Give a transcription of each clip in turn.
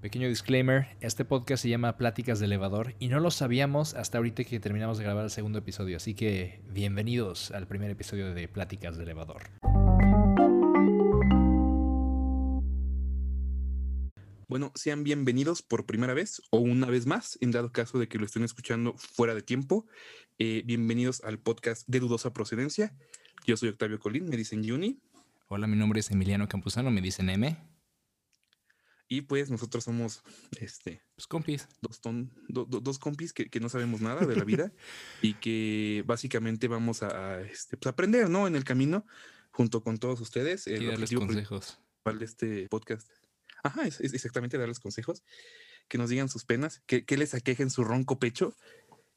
Pequeño disclaimer, este podcast se llama Pláticas de Elevador y no lo sabíamos hasta ahorita que terminamos de grabar el segundo episodio, así que bienvenidos al primer episodio de Pláticas de Elevador. Bueno, sean bienvenidos por primera vez o una vez más, en dado caso de que lo estén escuchando fuera de tiempo. Eh, bienvenidos al podcast de dudosa procedencia. Yo soy Octavio Colín, me dicen Juni. Hola, mi nombre es Emiliano Campuzano, me dicen M. Y pues nosotros somos este, Pues compis. dos, ton- do- do- dos compis que, que no sabemos nada de la vida y que básicamente vamos a, a, este, pues, aprender ¿no? en el camino junto con todos ustedes. El Y darles objetivo consejos. de este podcast. Ajá, es, es exactamente darles consejos, que nos digan sus penas, que, que les aquejen su ronco pecho.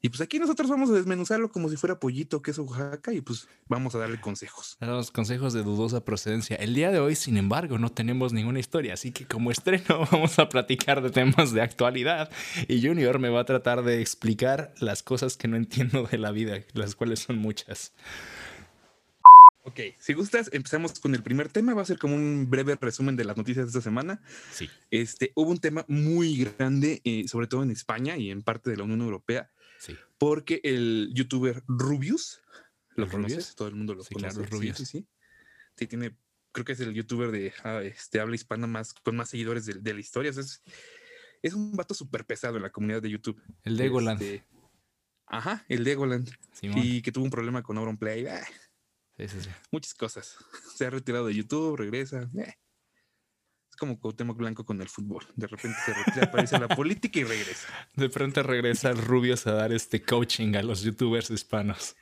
Y pues aquí nosotros vamos a desmenuzarlo como si fuera pollito, queso Oaxaca, y pues vamos a darle consejos. Los consejos de dudosa procedencia. El día de hoy, sin embargo, no tenemos ninguna historia, así que como estreno vamos a platicar de temas de actualidad y Junior me va a tratar de explicar las cosas que no entiendo de la vida, las cuales son muchas. Ok, si gustas, empezamos con el primer tema. Va a ser como un breve resumen de las noticias de esta semana. Sí. Este, hubo un tema muy grande, eh, sobre todo en España y en parte de la Unión Europea, Sí. porque el youtuber Rubius, ¿lo ¿El conoces? Rubius? Todo el mundo lo Sí, conoce. claro, Rubius. Sí, sí, Sí, tiene, creo que es el youtuber de ah, este, habla hispana más, con más seguidores de, de la historia. O sea, es, es un vato súper pesado en la comunidad de YouTube. El de Goland. Este, ajá, el de Goland. Simón. Y que tuvo un problema con Auronplay. ah, Sí, sí, sí. muchas cosas. Se ha retirado de YouTube, regresa. eh. Como Cuauhtémoc Blanco con el fútbol. De repente se retira, aparece la política y regresa. De pronto regresa el Rubius a dar este coaching a los youtubers hispanos.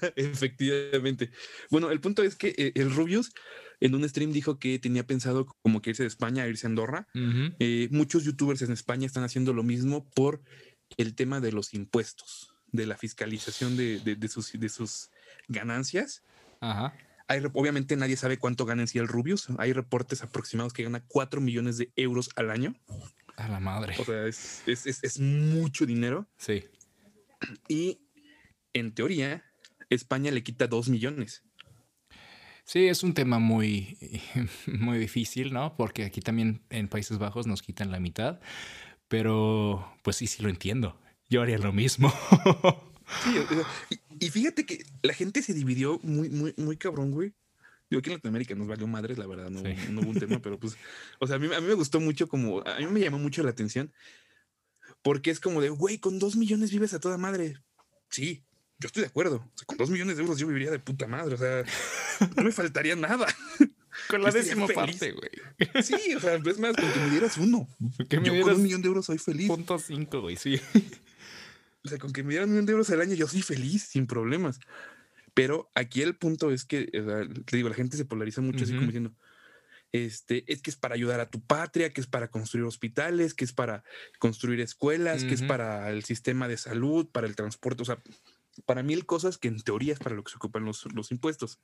Efectivamente. Bueno, el punto es que eh, el Rubius en un stream dijo que tenía pensado como que irse de España a irse a Andorra. Eh, muchos youtubers en España están haciendo lo mismo por el tema de los impuestos, de la fiscalización de, de- de sus, de sus ganancias. Ajá. Hay, obviamente nadie sabe cuánto gana en sí el Rubius. Hay reportes aproximados que gana 4 millones de euros al año. A la madre. O sea, es, es- es- es mucho dinero. Sí. Y en teoría, España le quita 2 millones. Sí, es un tema muy, muy difícil, ¿no? Porque aquí también en Países Bajos nos quitan la mitad, pero pues sí, sí lo entiendo. Yo haría lo mismo. Sí, o sea, y, y fíjate que la gente se dividió muy, muy, muy cabrón, güey. Digo, aquí en Latinoamérica nos valió madres, la verdad, no, Sí. no hubo un tema, pero pues, o sea, a mí, a mí me gustó mucho como, a mí me llamó mucho la atención, porque es como de, güey, con dos millones vives a toda madre. Sí, yo estoy de acuerdo. O sea, con dos millones de euros yo viviría de puta madre, o sea, no me faltaría nada. Con la décima parte, güey. Sí, o sea, es más, con que me dieras uno. Que me yo con un millón de euros soy feliz. punto cinco, güey, sí. O sea, con que me dieran un millón de euros al año, yo soy feliz, sin problemas. Pero aquí el punto es que, o sea, te digo, la gente se polariza mucho así como diciendo, este, es que es para ayudar a tu patria, que es para construir hospitales, que es para construir escuelas, que es para el sistema de salud, para el transporte, o sea, para mil cosas que en teoría es para lo que se ocupan los, los impuestos.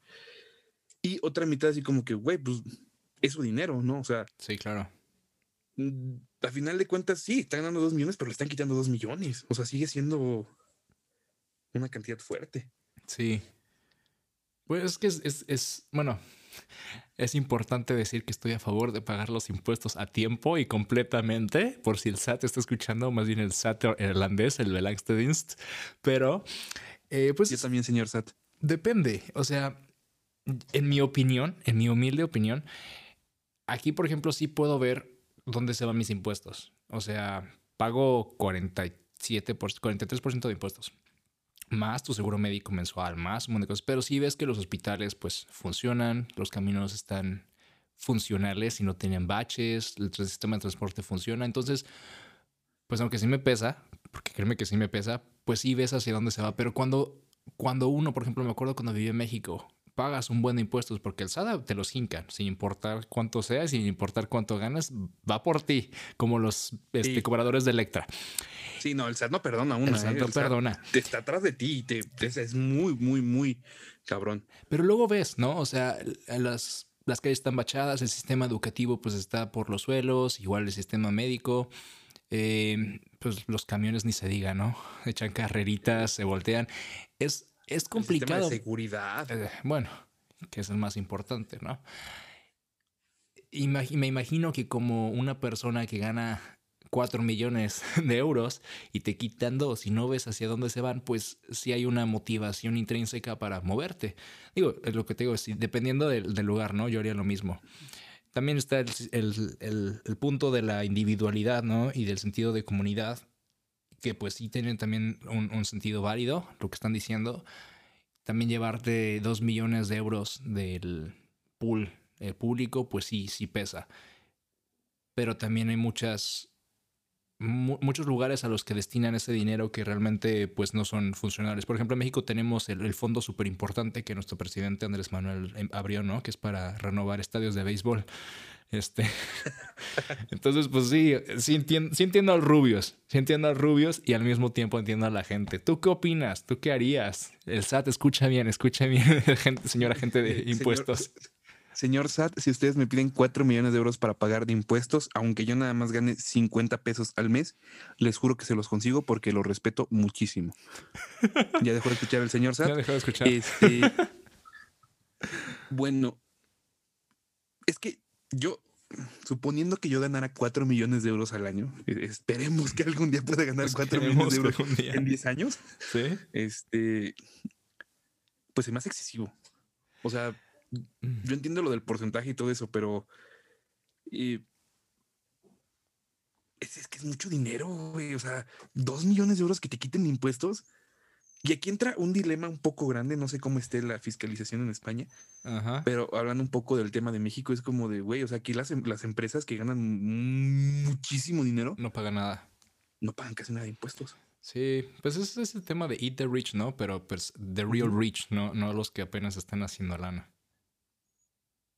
Y otra mitad así como que, güey, pues es su dinero, ¿no? O sea, Sí, claro. A final de cuentas, sí, están ganando dos millones, pero le están quitando dos millones. O sea, sigue siendo una cantidad fuerte. Sí. Pues es que es, es, es- bueno, es importante decir que estoy a favor de pagar los impuestos a tiempo y completamente, por si el SAT está escuchando, más bien el SAT irlandés, el Belastingdienst, pero eh, pues Yo también, señor Sat. Depende, o sea, en mi opinión, en mi humilde opinión, aquí, por ejemplo, sí puedo ver dónde se van mis impuestos. O sea, pago 47 por, 43% de impuestos. Más tu seguro médico mensual, más un montón de cosas. Pero si ves que los hospitales, pues, funcionan, los caminos están funcionales y no tienen baches, el sistema de transporte funciona. Entonces, pues, aunque sí me pesa, porque créeme que sí me pesa, pues sí ves hacia dónde se va. Pero cuando cuando uno, por ejemplo, me acuerdo cuando viví en México, pagas un buen de impuestos porque el SAT te los hincan, sin importar cuánto sea, sin importar cuánto ganas, va por ti, como los este, Sí. cobradores de Electra. Sí, no, el SAT no perdona una. El SAT ¿eh? no El SAT perdona. te está atrás de ti y te, te- es muy, muy, muy cabrón. Pero luego ves, ¿no? O sea, las, las calles están bachadas, el sistema educativo pues está por los suelos, igual el sistema médico. eh, pues los camiones ni se diga, ¿no? Echan carreritas, se voltean. Es, es El complicado. de seguridad. Eh, bueno, que es el más importante, ¿no? me imagino que como una persona que gana 4 millones de euros y te quitan dos y no ves hacia dónde se van, pues sí hay una motivación intrínseca para moverte. Digo, es lo que te digo, dependiendo del, lugar, ¿no? Yo haría lo mismo. También está el, punto de la individualidad, ¿no? Y del sentido de comunidad, que pues sí tienen también un, sentido válido, lo que están diciendo. También llevarte 2 millones de euros del pool eh, público, pues sí, sí pesa. Pero también hay muchas, muchos lugares a los que destinan ese dinero que realmente pues no son funcionales. Por ejemplo, en México tenemos el, fondo súper importante que nuestro presidente Andrés Manuel em, abrió, ¿no? Que es para renovar estadios de béisbol. Este. Entonces, pues sí, sí entiendo, sí entiendo a los rubios, sí entiendo a los rubios y al mismo tiempo entiendo a la gente. ¿Tú qué opinas? ¿Tú qué harías? El SAT escucha bien, escucha bien, gente, señora gente de impuestos. Señor SAT, si ustedes me piden 4 millones de euros para pagar de impuestos, aunque yo nada más gane 50 pesos al mes, les juro que se los consigo porque lo respeto muchísimo. ya dejó de escuchar el señor SAT. Ya dejó de escuchar. Este, bueno, es que yo, suponiendo que yo ganara 4 millones de euros al año, e, esperemos que algún día pueda ganar 4 millones de euros en 10 años. Sí. Este, pues es más excesivo. O sea, Mm. Yo entiendo lo del porcentaje y todo eso, pero es, que es mucho dinero, güey. O sea, dos millones de euros que te quiten impuestos. Y aquí entra un dilema un poco grande, no sé cómo esté la fiscalización en España, pero hablando un poco del tema de México, es como de, güey, o sea, aquí las, em, las empresas que ganan muchísimo dinero no pagan nada. No pagan casi nada de impuestos. Sí, pues es ese tema de eat the rich, ¿no? Pero pues the real rich, no, no los que apenas están haciendo lana.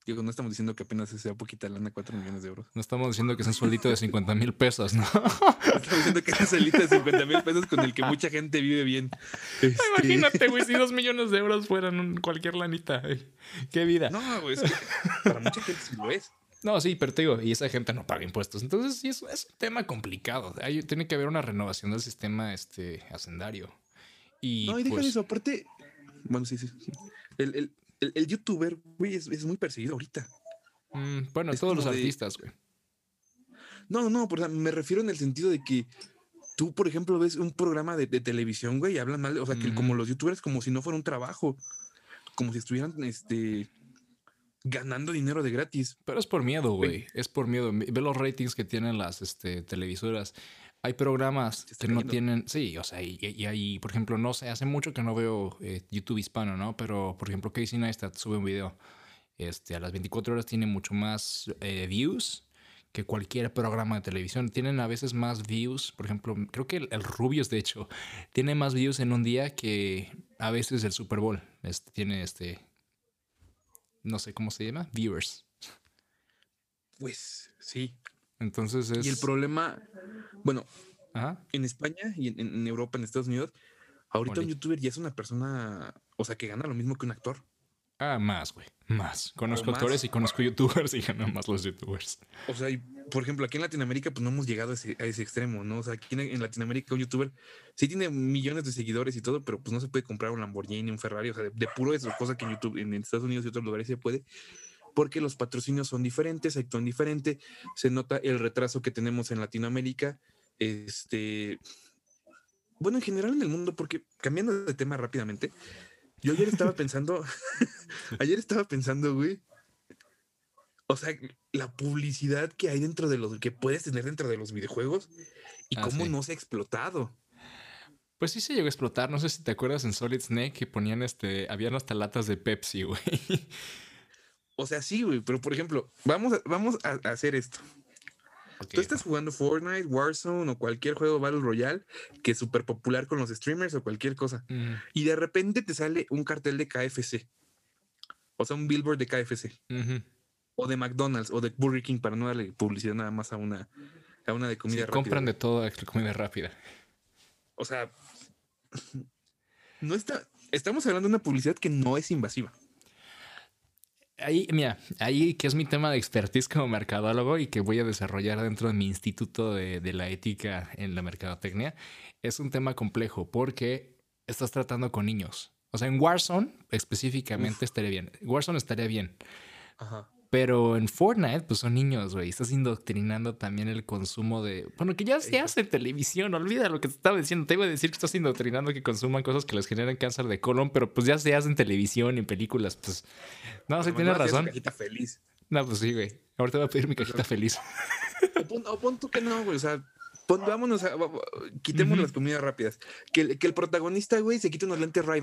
Digo, no estamos diciendo que apenas sea poquita lana, 4 millones de euros. No estamos diciendo que es un sueldito de 50 mil pesos, ¿no? Estamos diciendo que es un sueldito de 50 mil pesos con el que mucha gente vive bien. Este, Imagínate, güey, si 2 millones de euros fueran cualquier lanita. Qué vida. No, güey, es que para mucha gente sí lo es. No, sí, pero te digo, y esa gente no paga impuestos. Entonces, sí, es, es un tema complicado. tiene que haber una renovación del sistema este, hacendario. Y, no, y déjame pues eso, aparte. Bueno, sí, sí. sí. El, el, el, youtuber, güey, es, muy perseguido ahorita. Mm, bueno, todos los artistas, güey. No, no, no, me refiero en el sentido de que tú, por ejemplo, ves un programa de, televisión, güey, y hablan mal, o sea, que como los youtubers, como si no fuera un trabajo, como si estuvieran, este, ganando dinero de gratis. Pero es por miedo, güey, es por miedo. Ve los ratings que tienen las, este, televisoras. Hay programas que no tienen, sí, o sea, y, hay, por ejemplo, no sé, hace mucho que no veo eh, YouTube hispano, ¿no? Pero, por ejemplo, Casey Neistat sube un video, este, a las 24 horas tiene mucho más eh, views que cualquier programa de televisión. Tienen a veces más views, por ejemplo, creo que el, Rubius, de hecho, tiene más views en un día que a veces el Super Bowl. Este, tiene este, no sé cómo se llama, viewers. Pues sí, entonces es... Y el problema, bueno, en España y en, Europa, en Estados Unidos, ahorita un youtuber ya es una persona, o sea, que gana lo mismo que un actor. Ah, más, güey. Más. Conozco actores y conozco youtubers y ganan más los youtubers. O sea, y, por ejemplo, aquí en Latinoamérica, pues no hemos llegado a ese, extremo, ¿no? O sea, aquí en, Latinoamérica un youtuber sí tiene millones de seguidores y todo, pero pues no se puede comprar un Lamborghini, un Ferrari, o sea, de, puro eso, cosa que en YouTube, en Estados Unidos y otros lugares se puede porque los patrocinios son diferentes, actúan diferente, se nota el retraso que tenemos en Latinoamérica, este, bueno, en general en el mundo, porque cambiando de tema rápidamente, yo ayer estaba pensando, ayer estaba pensando, güey, o sea, la publicidad que hay dentro de los, que puedes tener dentro de los videojuegos y ah, cómo no se ha explotado. Pues sí se llegó a explotar. No sé si te acuerdas en Solid Snake que ponían este. Habían hasta latas de Pepsi, güey. O sea, sí, güey, pero por ejemplo, vamos a, vamos a hacer esto. Tú estás jugando Fortnite, Warzone o cualquier juego Battle Royale que es súper popular con los streamers o cualquier cosa. Y de repente te sale un cartel de KFC. O sea, un billboard de KFC. O de McDonald's o de Burger King para no darle publicidad nada más a una, a una de comida rápida. Compran de todo de comida rápida. O sea, no está. Estamos hablando de una publicidad que no es invasiva ahí, mira, ahí que es mi tema de expertise como mercadólogo y que voy a desarrollar dentro de mi instituto de, la ética en la mercadotecnia, es un tema complejo porque estás tratando con niños. O sea, en Warzone específicamente estaría bien. Warzone estaría bien. Ajá. Pero en Fortnite, pues son niños, güey. Estás indoctrinando también el consumo de. Bueno, que ya se hace en televisión. Olvida lo que te estaba diciendo. Te iba a decir que estás indoctrinando que consuman cosas que les generan cáncer de colon, pero pues ya se hace en televisión y en películas. Pues. No, sí tienes razón. Cajita feliz. No, pues sí, güey. Ahorita voy a pedir mi cajita feliz. O pon, tú que no, güey. O sea, pon, vámonos a. Quitemos las comidas rápidas. Que, el- que el protagonista, güey, se quite unos lentes ray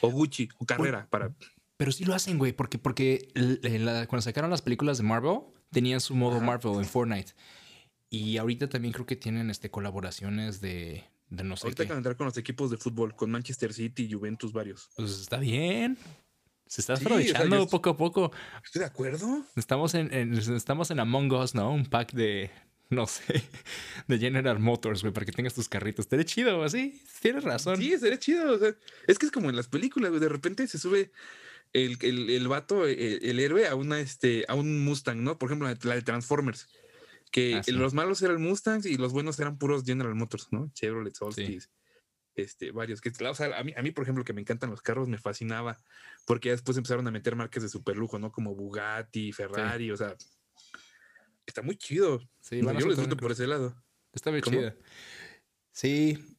O Gucci, o Carrera, para. Pero sí lo hacen, güey, porque, porque eh, la- cuando sacaron las películas de Marvel, tenían su modo Ajá. Marvel en Fortnite. Y ahorita también creo que tienen este, colaboraciones de, de no sé Ahorita qué. que entrar con los equipos de fútbol, con Manchester City, Juventus, varios. Pues está bien. Se está Sí, o sea, aprovechando poco a poco. Estoy de acuerdo. Estamos en, en- estamos en Among Us, ¿no? Un pack de, no sé, de General Motors, güey, para que tengas tus carritos. Estaría chido, así. Tienes razón. Sí, sería chido. o sea, es que es como en las películas, güey. De repente se sube el, el, el vato, el, el héroe, a una este, a un Mustang, ¿no? Por ejemplo, la de- Transformers. Que Ah, sí. los malos eran Mustangs y los buenos eran puros General Motors, ¿no? Chevrolet, Solstice, este, varios. Que, o sea, a mí, a mí, por ejemplo, que me encantan los carros, me fascinaba. Porque ya después empezaron a meter marcas de super lujo, ¿no? Como Bugatti, Ferrari, o sea. Está muy chido. Sí, No, yo lo disfruto por ese lado. Está bien chida. Sí,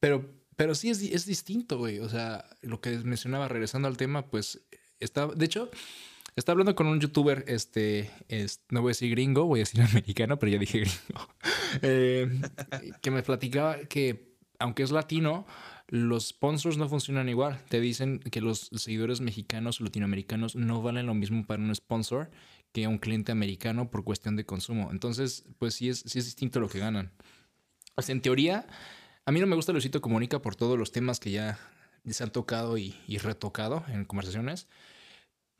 pero, pero sí es, es distinto, güey. O sea, lo que mencionaba, regresando al tema, pues está. De hecho, está hablando con un youtuber, este, es- no voy a decir gringo, voy a decir americano, pero ya dije gringo. eh, que me platicaba que, aunque es latino, los sponsors no funcionan igual. Te dicen que los seguidores mexicanos latinoamericanos no valen lo mismo para un sponsor que un cliente americano por cuestión de consumo. Entonces, pues sí es, sí es distinto lo que ganan. Sea, en teoría, a mí no me gusta Luisito Comunica por todos los temas que ya se han tocado y, y retocado en conversaciones.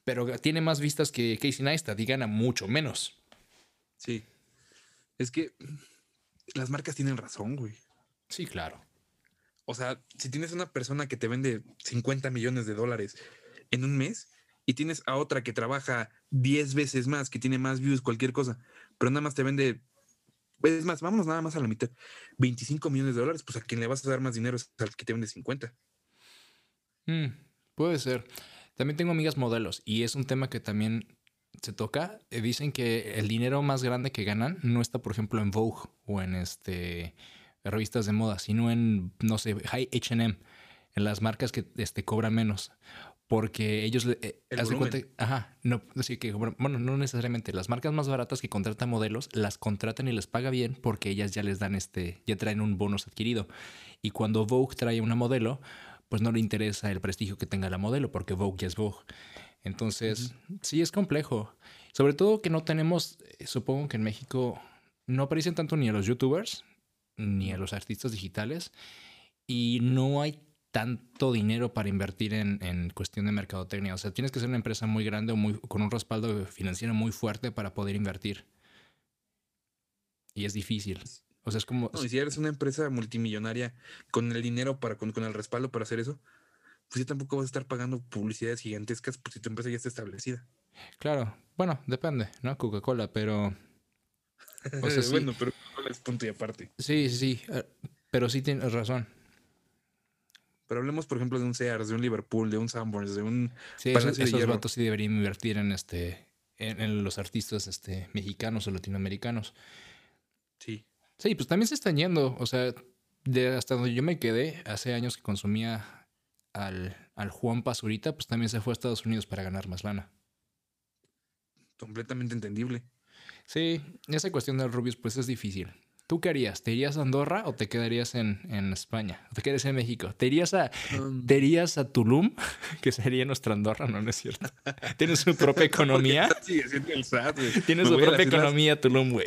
Pero tiene más vistas que Casey Neistat y gana mucho menos. Sí. Es que las marcas tienen razón, güey. Sí, claro. O sea, si tienes una persona que te vende 50 millones de dólares en un mes y tienes a otra que trabaja 10 veces más, que tiene más views, cualquier cosa, pero nada más te vende, es más, vámonos nada más a la mitad, 25 millones de dólares, pues a quien le vas a dar más dinero es al que te vende 50. Mm, puede ser. También tengo amigas modelos y es un tema que también se toca. Eh, Dicen que el dinero más grande que ganan no está, por ejemplo, en Vogue o en este revistas de moda, sino en, no sé, H&M, en las marcas que este, cobran menos. Porque ellos, eh, de cuenta- ajá, no, sí que, bueno, no necesariamente. Las marcas más baratas que contratan modelos, las contratan y les paga bien porque ellas ya les dan este, ya traen un bonus adquirido. Y cuando Vogue trae una modelo, pues no le interesa el prestigio que tenga la modelo, porque Vogue ya es Vogue. Entonces, sí es complejo. Sobre todo que no tenemos, eh, supongo que en México no aparecen tanto ni a los youtubers, ni a los artistas digitales, y no hay tanto dinero para invertir en, en cuestión de mercadotecnia. O sea, tienes que ser una empresa muy grande o muy, con un respaldo financiero muy fuerte para poder invertir. Y es difícil. O sea, es como... No, y si eres una empresa multimillonaria con el dinero para, con, con el respaldo para hacer eso, pues ya tampoco vas a estar pagando publicidades gigantescas pues, si tu empresa ya está establecida. Claro, bueno, depende, ¿no? Coca-Cola, pero... O sea, sí. bueno, pero es punto y aparte. Sí, sí, sí. eh, Pero sí tienes razón. Pero hablemos, por ejemplo, de un Sears, de un Liverpool, de un Sanborns, de un Sí, esos, de esos vatos sí deberían invertir en este en, en los artistas este, mexicanos o latinoamericanos. Sí. Sí, pues también se están yendo. O sea, de hasta donde yo me quedé, hace años que consumía al, al Juan Pazurita, pues también se fue a Estados Unidos para ganar más lana. Completamente entendible. Sí, esa cuestión del Rubius, pues es difícil. ¿Tú qué harías? ¿Te irías a Andorra o te quedarías en, en España? ¿O te quedarías en México? ¿Te irías a, Um, ¿Te irías a Tulum? Que sería nuestra Andorra, no, no es cierto. Tienes su propia economía. Sigue siendo el SAT, güey. Tienes Me su propia islas- economía Tulum, güey.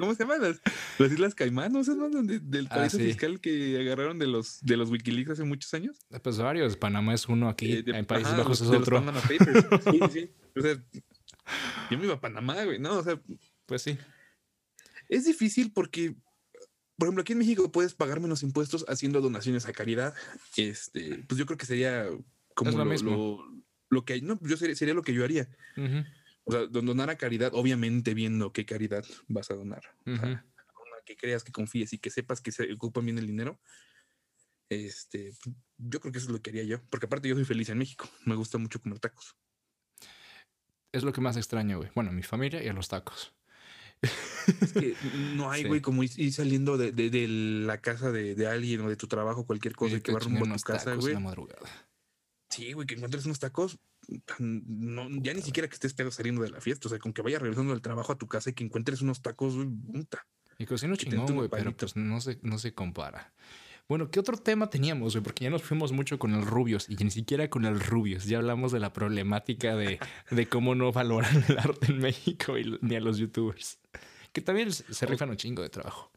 ¿Cómo se llaman? Las, las Islas Caimán, ¿no? ¿Esas no? Donde- del Ah, sí. fiscal que agarraron de los, de los Wikileaks hace muchos años. Pues varios. Panamá es uno aquí. Eh, de- en Países ajá, Bajos los- es los otro. Panama Papers. Sí, sí, sí. O sea, yo me iba a Panamá, güey. No, o sea, Pues sí. Es difícil porque, por ejemplo, aquí en México puedes pagar menos impuestos haciendo donaciones a caridad. Este, pues yo creo que sería como lo lo, lo- que no, yo sería, sería lo que yo haría. O sea, don- donar a caridad, obviamente viendo qué caridad vas a donar. Una que creas, que confíes y que sepas que se ocupan bien el dinero. Este, yo creo que eso es lo que haría yo. Porque aparte yo soy feliz en México. Me gusta mucho comer tacos. Es lo que más extraño, güey. Bueno, mi familia y a los tacos. Es que no hay, Sí. güey, como ir, saliendo de, de- de la casa de, de alguien o de tu trabajo, cualquier cosa, y que va rumbo a tu casa, güey. Sí, güey, que encuentres unos tacos. No, ya ni siquiera que estés pedo saliendo de la fiesta. O sea, con que vayas regresando del trabajo a tu casa y que encuentres unos tacos, güey, puta. Y cocino chingón, güey, pero pues no se, no se compara. Bueno, ¿qué otro tema teníamos? Porque ya nos fuimos mucho con el Rubios y ni siquiera con el Rubios. Ya hablamos de la problemática de, de cómo no valoran el arte en México y, ni a los youtubers. Que también se rifan un chingo de trabajo.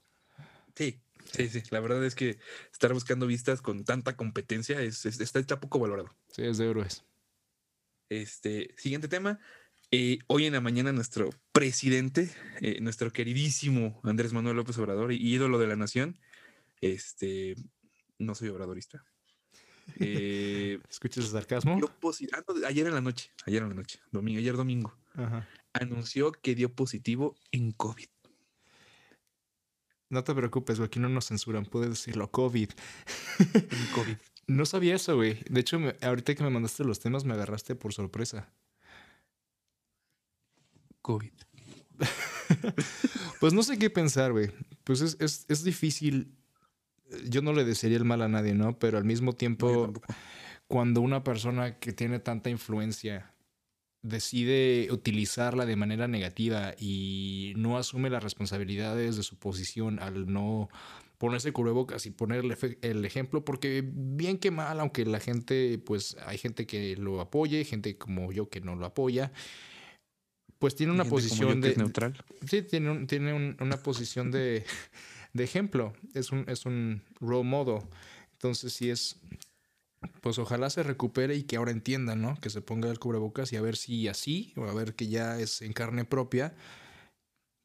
Sí, sí, sí. La verdad es que estar buscando vistas con tanta competencia es, es- está, está poco valorado. Sí, es de héroes. Este, siguiente tema. Eh, hoy en la mañana nuestro presidente, eh, nuestro queridísimo Andrés Manuel López Obrador, y ídolo de la nación, este, no soy obradorista. Eh, ¿Escuchas el sarcasmo? ah, no, ayer en la noche, ayer en la noche, domingo, ayer domingo, Ajá. anunció que dio positivo en COVID. No te preocupes, güey, aquí no nos censuran, puedes decirlo, COVID. En COVID. No sabía eso, güey. De hecho, me- ahorita que me mandaste los temas, me agarraste por sorpresa. COVID. Pues no sé qué pensar, güey. Pues es, es, es difícil. Yo no le desearía el mal a nadie, ¿no? Pero al mismo tiempo, cuando una persona que tiene tanta influencia decide utilizarla de manera negativa y no asume las responsabilidades de su posición al no ponerse cubrebocas y poner el, ejemplo, porque bien que mal, aunque la gente, pues hay gente que lo apoye, gente como yo que no lo apoya, pues tiene una posición de, es neutral. Sí, tiene, un- tiene un- una posición de, de ejemplo. Es un, es un role model. Entonces, sí es. Pues ojalá se recupere y que ahora entienda, ¿no? Que se ponga el cubrebocas y a ver si así, o a ver que ya es en carne propia,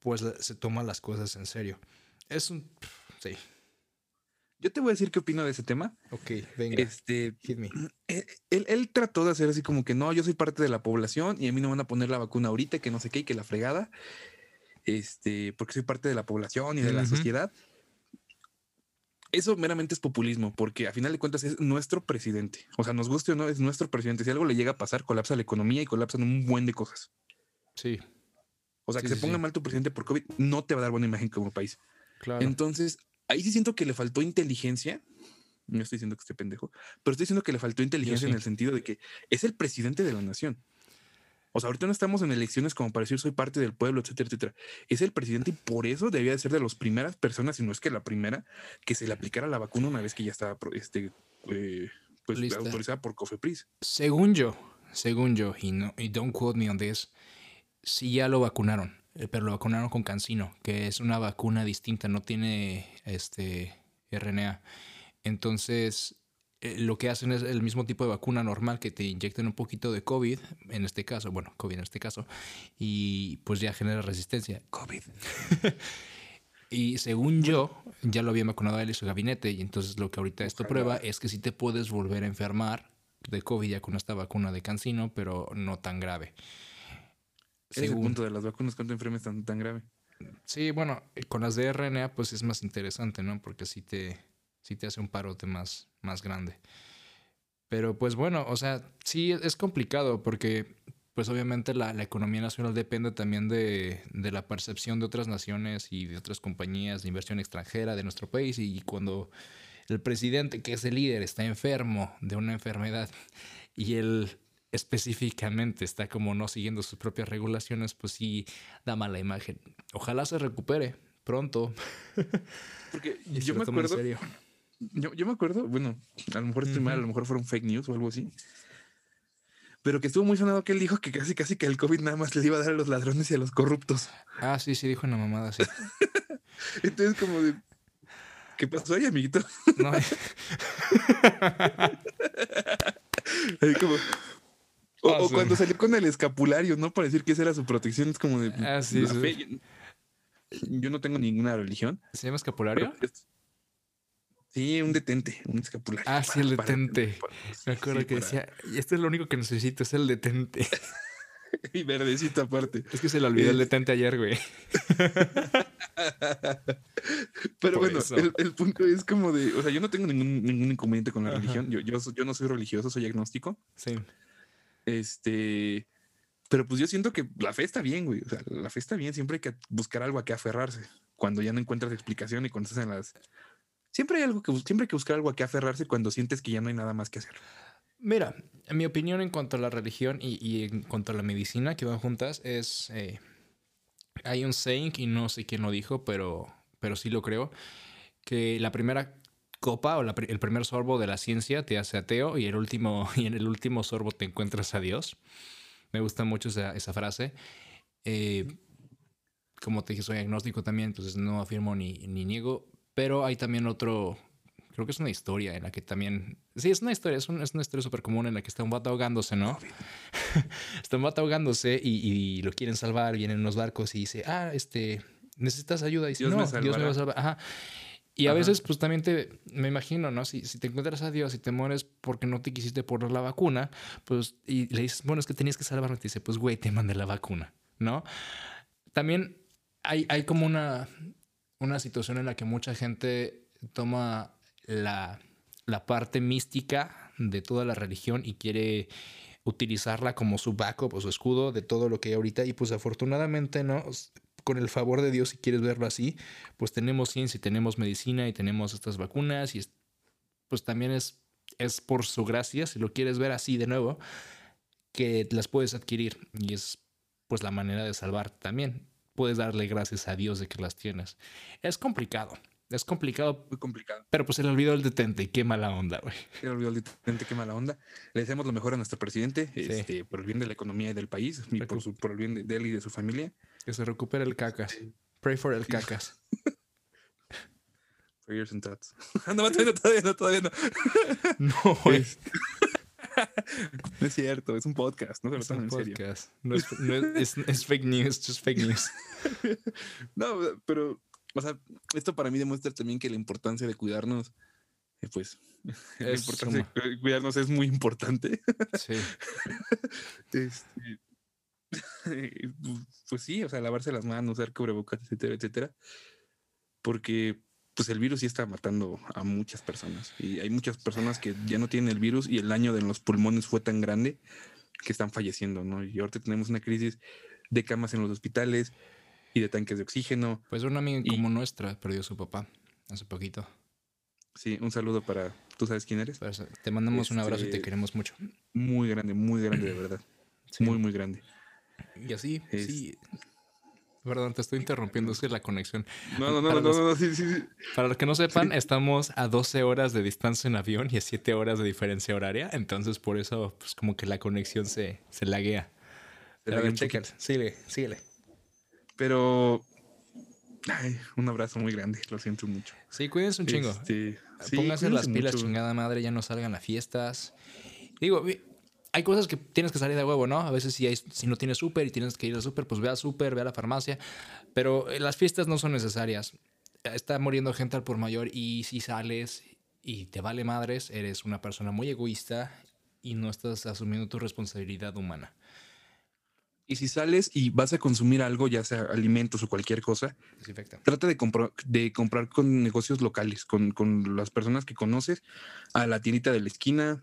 pues se toma las cosas en serio. Es un. Sí. Yo te voy a decir qué opino de ese tema. Ok, venga. Este, Hit me. él, él- él trató de hacer así como que no, yo soy parte de la población y a mí no van a poner la vacuna ahorita, que no sé qué, y que la fregada. Este, porque soy parte de la población y de la sociedad. Eso meramente es populismo, porque a final de cuentas es nuestro presidente. O sea, nos guste o no, es nuestro presidente. Si algo le llega a pasar, colapsa la economía y colapsan un buen de cosas. Sí, O sea, Sí, que se ponga sí. mal tu presidente por COVID no te va a dar buena imagen como país. claro. Entonces, ahí sí siento que le faltó inteligencia. No estoy diciendo que esté pendejo, pero estoy diciendo que le faltó inteligencia sí. en el sentido de que es el presidente de la nación. O sea, ahorita no estamos en elecciones como para decir soy parte del pueblo, etcétera, etcétera. Es el presidente y por eso debía de ser de las primeras personas, si no es que la primera, que se le aplicara la vacuna una vez que ya estaba este, eh, pues, Lista. autorizada por Cofepris. Según yo, según yo, y, no, y don't quote me on this, sí ya lo vacunaron, eh, pero lo vacunaron con Cancino, que es una vacuna distinta, no tiene este RNA. Entonces, eh, lo que hacen es el mismo tipo de vacuna normal que te inyectan un poquito de COVID, en este caso, bueno, COVID en este caso, y pues ya genera resistencia. COVID. Y según yo, ya lo había vacunado a él y su gabinete. Y entonces lo que ahorita esto prueba es que sí te puedes volver a enfermar de COVID ya con esta vacuna de Cancino, pero no tan grave. Es el Según- punto de las vacunas, ¿cuánto enfermes tan, tan grave? Sí, bueno, con las de RNA pues es más interesante, ¿no? Porque sí te, sí te hace un parote más, más grande. Pero pues bueno, o sea, sí es es complicado porque pues obviamente la, la economía nacional depende también de, de la percepción de otras naciones y de otras compañías de inversión extranjera de nuestro país y cuando el presidente, que es el líder, está enfermo de una enfermedad y él específicamente está como no siguiendo sus propias regulaciones, pues sí da mala imagen. Ojalá se recupere pronto. Porque yo me en acuerdo, serio. Yo, yo me acuerdo, bueno, a lo mejor estoy mal, a lo mejor fueron fake news o algo así. Pero que estuvo muy sonado que él dijo que casi casi que el COVID nada más le iba a dar a los ladrones y a los corruptos. Ah, sí, sí, dijo una mamada así. Entonces, como de. ¿Qué pasó ahí, amiguito? No, Ahí como. O, Ah, o sí. cuando salió con el escapulario, ¿no? Para decir que esa era su protección, es como de. Ah, sí, sí. fe, yo, no tengo ninguna religión. ¿Se llama escapulario? es- Sí, un detente, un escapulario. Ah, sí, el para- detente. Me acuerdo sí, que decía, y esto es lo único que necesito, es el detente. Y verdecito aparte. Es que se le olvidó el Es- detente ayer, güey. Pero Por bueno, el, el punto es como de, o sea, yo no tengo ningún, ningún inconveniente con la Ajá. religión. Yo, yo, yo no soy religioso, soy agnóstico. Sí. Este, Pero pues yo siento que la fe está bien, güey. O sea, la fe está bien. Siempre hay que buscar algo a que aferrarse. Cuando ya no encuentras explicación y cuando estás en las. Siempre hay algo que siempre hay que buscar algo a que aferrarse cuando sientes que ya no hay nada más que hacer. Mira, mi opinión en cuanto a la religión y, en cuanto a la medicina que van juntas es. Eh, hay un saying, y no sé quién lo dijo, pero, pero sí lo creo, que la primera copa o el primer sorbo de la ciencia te hace ateo y, el último, y en el último sorbo te encuentras a Dios. Me gusta mucho esa, esa frase. Eh, como te dije, soy agnóstico también, entonces no afirmo ni, ni niego, pero hay también otro, creo que es una historia en la que también, sí, es una historia, es, es una historia súper común en la que está un vato ahogándose, ¿no? está un vato ahogándose y, y, lo quieren salvar, vienen unos barcos y dice, ah, este, necesitas ayuda. Y dice, no, Dios me va a salvar. Ajá. Y a veces, pues también te, me imagino, ¿no? Si, si te encuentras a Dios y te mueres porque no te quisiste poner la vacuna, pues, y le dices, bueno, es que tenías que salvarme, te dice, pues, güey, te mandé la vacuna, ¿no? También hay, hay como una, una situación en la que mucha gente toma la, la parte mística de toda la religión y quiere utilizarla como su backup o su escudo de todo lo que hay ahorita. Y pues afortunadamente, ¿no? con el favor de Dios, si quieres verlo así, pues tenemos ciencia y tenemos medicina y tenemos estas vacunas y pues también es, es por su gracia, si lo quieres ver así de nuevo, que las puedes adquirir y es pues la manera de salvar también. Puedes darle gracias a Dios de que las tienes. Es complicado, es complicado. Muy complicado. Pero pues se le olvidó el detente y qué mala onda, güey. Se le olvidó el detente, qué mala onda. Le deseamos lo mejor a nuestro presidente, este, por el bien de la economía y del país y por, su, por el bien de él y de su familia. Que se recupere el cacas. Pray for el cacas. Prayers and thoughts. no, todavía no, todavía no, todavía no. No, güey. No es cierto, es un podcast, no se lo tomen en serio. No, es, no es, es, fake news, just fake news. no, pero, o sea, esto para mí demuestra también que la importancia de cuidarnos, eh, pues, la importancia de cuidarnos es muy importante. Sí. Este, pues sí, o sea, lavarse las manos, usar cubrebocas, etcétera, etcétera. Porque pues el virus sí está matando a muchas personas. Y hay muchas personas que ya no tienen el virus y el daño de los pulmones fue tan grande que están falleciendo, ¿no? Y ahorita tenemos una crisis de camas en los hospitales y de tanques de oxígeno. Pues una amiga como nuestra perdió a su papá hace poquito. Sí, un saludo para, ¿tú sabes quién eres? te mandamos un abrazo y te este, queremos mucho. Muy grande, muy grande, de verdad. Muy, muy grande. Y así, sí. Perdón, te estoy interrumpiendo, es que la conexión. No, no, no, no, no, sí, sí, Para los que no sepan, estamos a 12 horas de distancia en avión y a 7 horas de diferencia horaria. Entonces, por eso, pues como que la conexión se, se laguea. Pero síguele, síguele. Pero. Ay, un abrazo muy grande, lo siento mucho. Sí, cuídense un chingo. Este, Pónganse las pilas, chingada madre, ya no salgan a fiestas. Digo, hay cosas que tienes que salir de huevo, ¿no? A veces si, hay, si no tienes súper y tienes que ir al súper, pues ve al súper, ve a la farmacia. Pero eh, las fiestas no son necesarias. Está muriendo gente al por mayor y si sales y te vale madres, eres una persona muy egoísta y no estás asumiendo tu responsabilidad humana. Y si sales y vas a consumir algo, ya sea alimentos o cualquier cosa, trata de, de comprar con negocios locales, con, con las personas que conoces, a la tiendita de la esquina,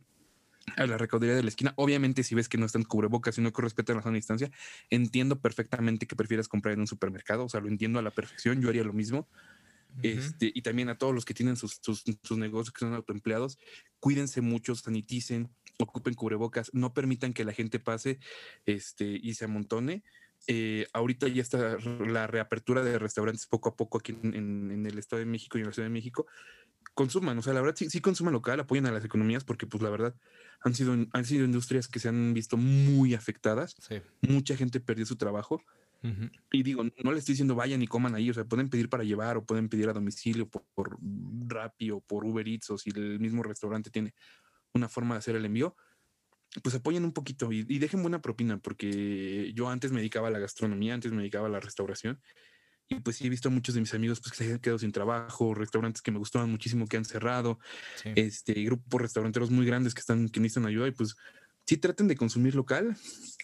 a la recaudería de la esquina. Obviamente, si ves que no están cubrebocas y no que respetan la sana distancia, entiendo perfectamente que prefieras comprar en un supermercado. O sea, lo entiendo a la perfección. Yo haría lo mismo. este, y también a todos los que tienen sus, sus, negocios que son autoempleados, cuídense mucho, saniticen, ocupen cubrebocas, no permitan que la gente pase este, y se amontone. Eh, ahorita ya está la reapertura de restaurantes poco a poco aquí en, en, el Estado de México y en la Ciudad de México consuman, o sea, la verdad sí, sí consuman local, apoyen a las economías porque pues la verdad han sido, han sido industrias que se han visto muy afectadas. Mucha gente perdió su trabajo. Y digo, no le estoy diciendo vayan y coman ahí, o sea, pueden pedir para llevar o pueden pedir a domicilio por, por Rappi o por Uber Eats o si el mismo restaurante tiene una forma de hacer el envío, pues apoyen un poquito y, y dejen buena propina porque yo antes me dedicaba a la gastronomía, antes me dedicaba a la restauración y pues sí he visto a muchos de mis amigos pues, que se han quedado sin trabajo, restaurantes que me gustaban muchísimo que han cerrado, este, grupos restauranteros muy grandes que están, que necesitan ayuda y pues sí traten de consumir local,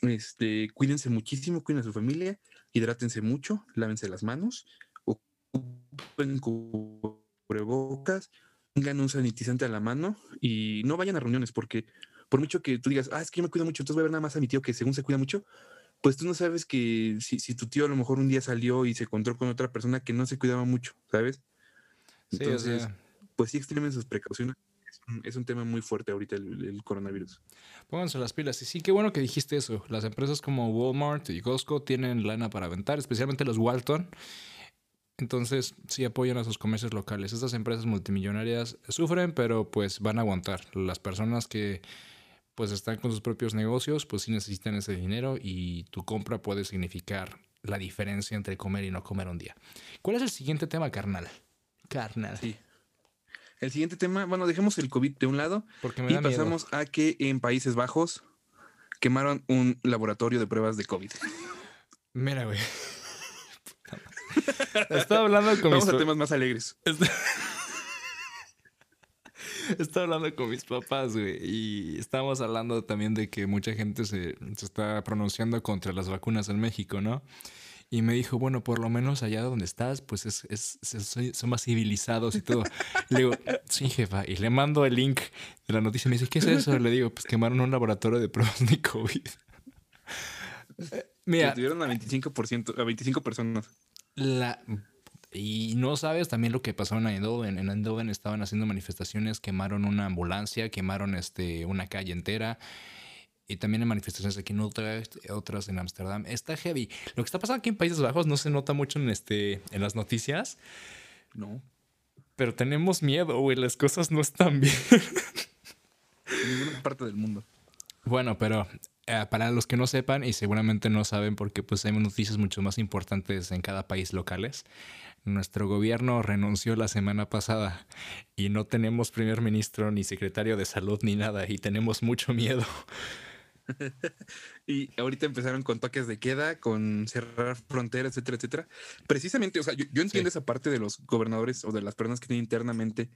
este, cuídense muchísimo, cuiden a su familia, hidrátense mucho, lávense las manos, ocupen cubrebocas, tengan un sanitizante a la mano y no vayan a reuniones porque por mucho que tú digas, ah, es que yo me cuido mucho, entonces voy a ver nada más a mi tío que según se cuida mucho, pues tú no sabes que si, si, tu tío a lo mejor un día salió y se encontró con otra persona que no se cuidaba mucho, ¿sabes? Entonces, pues sí extremen sus precauciones. Es un, tema muy fuerte ahorita el, coronavirus. Pónganse las pilas. Y sí, qué bueno que dijiste eso. Las empresas como Walmart y Costco tienen lana para aventar, especialmente los Walton. Entonces, sí apoyan a sus comercios locales. Estas empresas multimillonarias sufren, pero pues van a aguantar. Las personas que pues están con sus propios negocios, pues sí necesitan ese dinero y tu compra puede significar la diferencia entre comer y no comer un día. ¿Cuál es el siguiente tema, carnal? Carnal. Sí. El siguiente tema, bueno, dejemos el COVID de un lado Porque y pasamos a que en Países Bajos quemaron un laboratorio de pruebas de COVID. Mira, güey. Estaba hablando con Vamos a temas más alegres. Estaba hablando con mis papás, güey, y estábamos hablando también de que mucha gente se, se, está pronunciando contra las vacunas en México, ¿no? Y me dijo, bueno, por lo menos allá donde estás, pues es, es, son más civilizados y todo. le digo, sí, jefa. Y le mando el link de la noticia. Me dice, ¿qué es eso? Le digo, pues quemaron un laboratorio de pruebas de COVID. Mira. Tuvieron a 25%, a 25 personas. La, y no sabes también lo que pasó en Eindhoven. En Eindhoven estaban haciendo manifestaciones, quemaron una ambulancia, quemaron este, una calle entera. Y también en manifestaciones aquí en Utrecht, otras en Ámsterdam. Está heavy. Lo que está pasando aquí en Países Bajos no se nota mucho en, este, en las noticias. No. Pero tenemos miedo, güey. Las cosas no están bien. en ninguna parte del mundo. Bueno, pero eh, para los que no sepan y seguramente no saben porque pues hay noticias mucho más importantes en cada país locales. Nuestro gobierno renunció la semana pasada y no tenemos primer ministro ni secretario de salud ni nada y tenemos mucho miedo. y ahorita empezaron con toques de queda, con cerrar fronteras, etcétera, etcétera. Precisamente, o sea, yo, entiendo esa parte de los gobernadores o de las personas que tienen internamente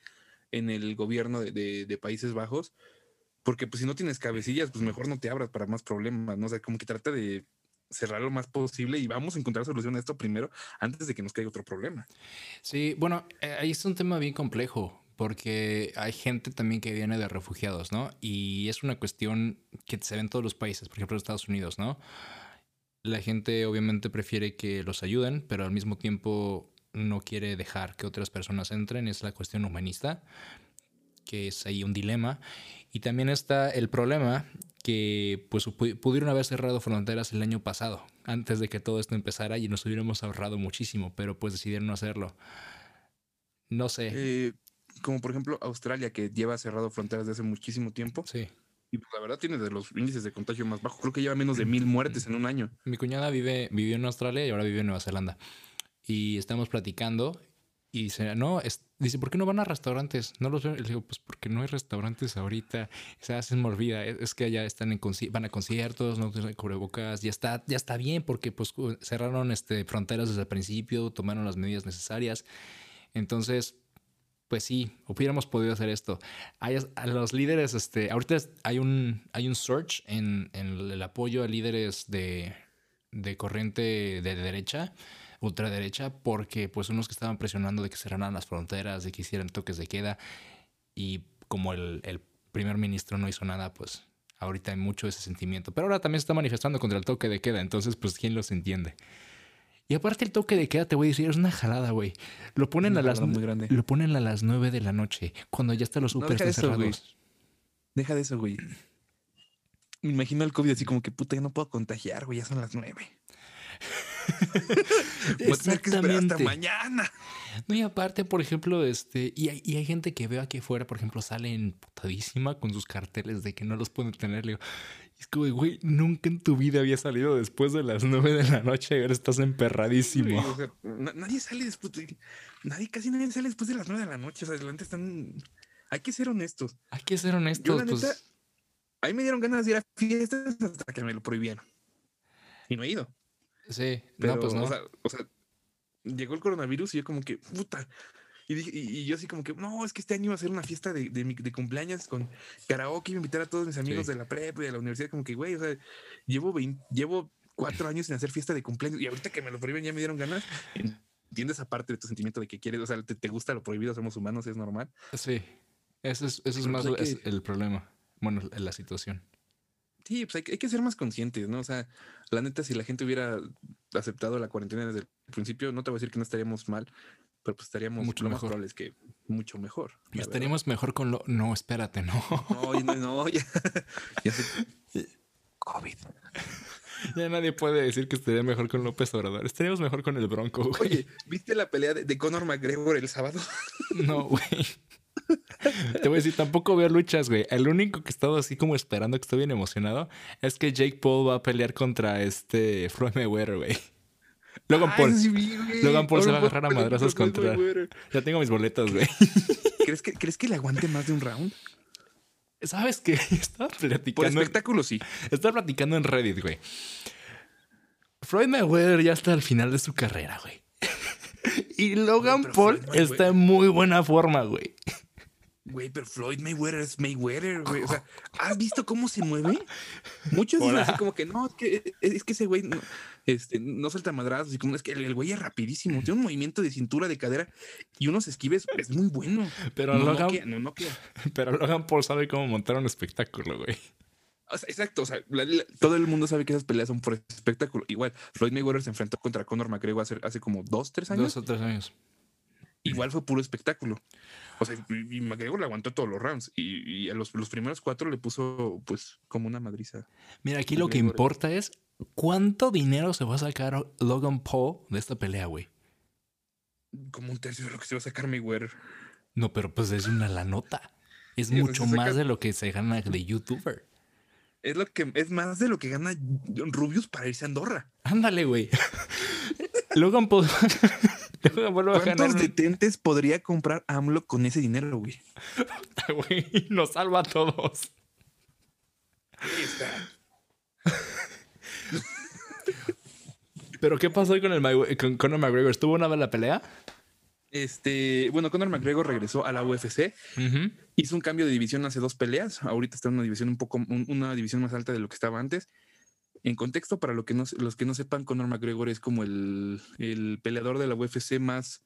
en el gobierno de Países Bajos, porque pues si no tienes cabecillas, pues mejor no te abras para más problemas, ¿no? O sea, como que trata de cerrar lo más posible y vamos a encontrar solución a esto primero antes de que nos caiga otro problema. Sí, bueno, eh, ahí es un tema bien complejo porque hay gente también que viene de refugiados, ¿no? Y es una cuestión que se ve en todos los países, por ejemplo en Estados Unidos, ¿no? La gente obviamente prefiere que los ayuden, pero al mismo tiempo no quiere dejar que otras personas entren, es la cuestión humanista que es ahí un dilema. Y también está el problema que pues pudieron haber cerrado fronteras el año pasado, antes de que todo esto empezara y nos hubiéramos ahorrado muchísimo, pero pues decidieron no hacerlo. No sé. Eh, como por ejemplo Australia, que lleva cerrado fronteras desde hace muchísimo tiempo. Sí. Y pues, la verdad tiene de los índices de contagio más bajos. Creo que lleva menos de mil muertes en un año. Mi cuñada vive, vivió en Australia y ahora vive en Nueva Zelanda. Y estamos platicando y dice, no, dice, ¿por qué no van a restaurantes? No los veo. Le digo, pues porque no hay restaurantes ahorita. Se hacen morbida. Es que allá están en van a conciertos, no tienen cubrebocas. Ya está, ya está bien porque pues cerraron este, fronteras desde el principio, tomaron las medidas necesarias. Entonces, pues sí, hubiéramos podido hacer esto. Hay, a los líderes, este, ahorita hay un, hay un search en, en el apoyo a líderes de, de corriente de derecha ultraderecha porque pues unos que estaban presionando de que cerraran las fronteras, de que hicieran toques de queda y como el, el primer ministro no hizo nada, pues ahorita hay mucho ese sentimiento. Pero ahora también se está manifestando contra el toque de queda, entonces pues quién los entiende. Y aparte el toque de queda, te voy a decir, es una jalada, güey. Lo ponen a las muy grande. lo ponen a las 9 de la noche, cuando ya están los super deja cerrados. Deja de eso, güey. Me imagino el COVID así como que puta, ya no puedo contagiar, güey, ya son las 9. Tener que esperar hasta mañana. No, y aparte, por ejemplo, este, y hay, y hay gente que veo aquí afuera, por ejemplo, sale emputadísima con sus carteles de que no los pueden tener. Le digo, es como, güey, nunca en tu vida había salido después de las nueve de la noche y ahora estás emperradísimo. nadie sale después de, nadie, casi nadie sale después de las nueve de la noche. O sea, adelante están, hay que ser honestos. Hay que ser honestos. Yo, pues... ahí me dieron ganas de ir a fiestas hasta que me lo prohibieron. Y no he ido. Sí, no, pues no. O sea, llegó el coronavirus y yo como que, puta. Y, y, yo así como que, no, es que este año iba a ser una fiesta de, de, de cumpleaños con karaoke, iba a invitar a todos mis amigos de la prepa y de la universidad, como que, güey, o sea, llevo, llevo cuatro años sin hacer fiesta de cumpleaños y ahorita que me lo prohíben ya me dieron ganas. Entiendes aparte de tu sentimiento de que quieres, o sea, te, gusta lo prohibido, somos humanos, es normal. Sí, eso es, eso es más el problema, bueno, la situación. Sí, pues hay, que- hay que ser más conscientes, ¿no? O sea, la neta, si la gente hubiera aceptado la cuarentena desde el principio, no te voy a decir que no estaríamos mal, pero pues estaríamos Mucho lo más mejor. probable es que mucho mejor. verdad. Estaríamos mejor con lo. No, espérate, no. No, no, no, ya. COVID. ya nadie puede decir que estaría mejor con López Obrador. Estaríamos mejor con el Bronco, güey. Oye, ¿viste la pelea de, de Conor McGregor el sábado? No, güey. Te voy a decir, tampoco veo luchas, güey. El único que he estado así como esperando, que estoy bien emocionado, es que Jake Paul va a pelear contra este Floyd Mayweather, güey. Logan Ah, Paul. sí güey. Logan Paul se va a agarrar a madrazos contra. Ya tengo mis boletos, güey. ¿Crees que, ¿Crees que le aguante más de un round? ¿Sabes qué? Estaba Por platicando. espectáculo, sí. Estaba platicando en Reddit, güey. Floyd Mayweather ya está al final de su carrera, güey. Y Logan Paul está en muy buena forma, güey. Güey, pero Floyd Mayweather es Mayweather, güey. O sea, ¿has visto cómo se mueve? Muchos dicen así como que no, es que, es que ese güey no, este, no suelta madrazos y como es que el, el güey es rapidísimo, tiene un movimiento de cintura, de cadera y unos esquives, es muy bueno. Pero no, Logan, no noquea. pero Logan Paul sabe cómo montar un espectáculo, güey. O sea, exacto, o sea, la- la- todo el mundo sabe que esas peleas son por espectáculo. Igual, Floyd Mayweather se enfrentó contra Conor McGregor hace, hace como dos, tres años. Dos o tres años. Igual fue puro espectáculo. O sea, y McGregor le aguantó todos los rounds y, y a los, los primeros cuatro le puso pues como una madriza. Mira, aquí lo que importa es cuánto dinero se va a sacar Logan Paul de esta pelea, güey. Como un tercio de lo que se va a sacar Mayweather. No, pero pues es una la nota. Es Sí, mucho más de lo que se gana de youtuber. Es lo que es más de lo que gana Rubius para irse a Andorra. Ándale, güey. Logan Paul. ¿Cuántos detentes podría comprar AMLO con ese dinero, güey? güey, nos salva a todos. Pero ¿qué pasó con el con Conor McGregor? ¿Estuvo una vez la pelea? Este, bueno, Conor McGregor regresó a la UFC, hizo un cambio de división hace dos peleas. Ahorita está en una división un poco, un- una división más alta de lo que estaba antes. En contexto, para lo que no, los que no sepan, Conor McGregor es como el, el peleador de la UFC más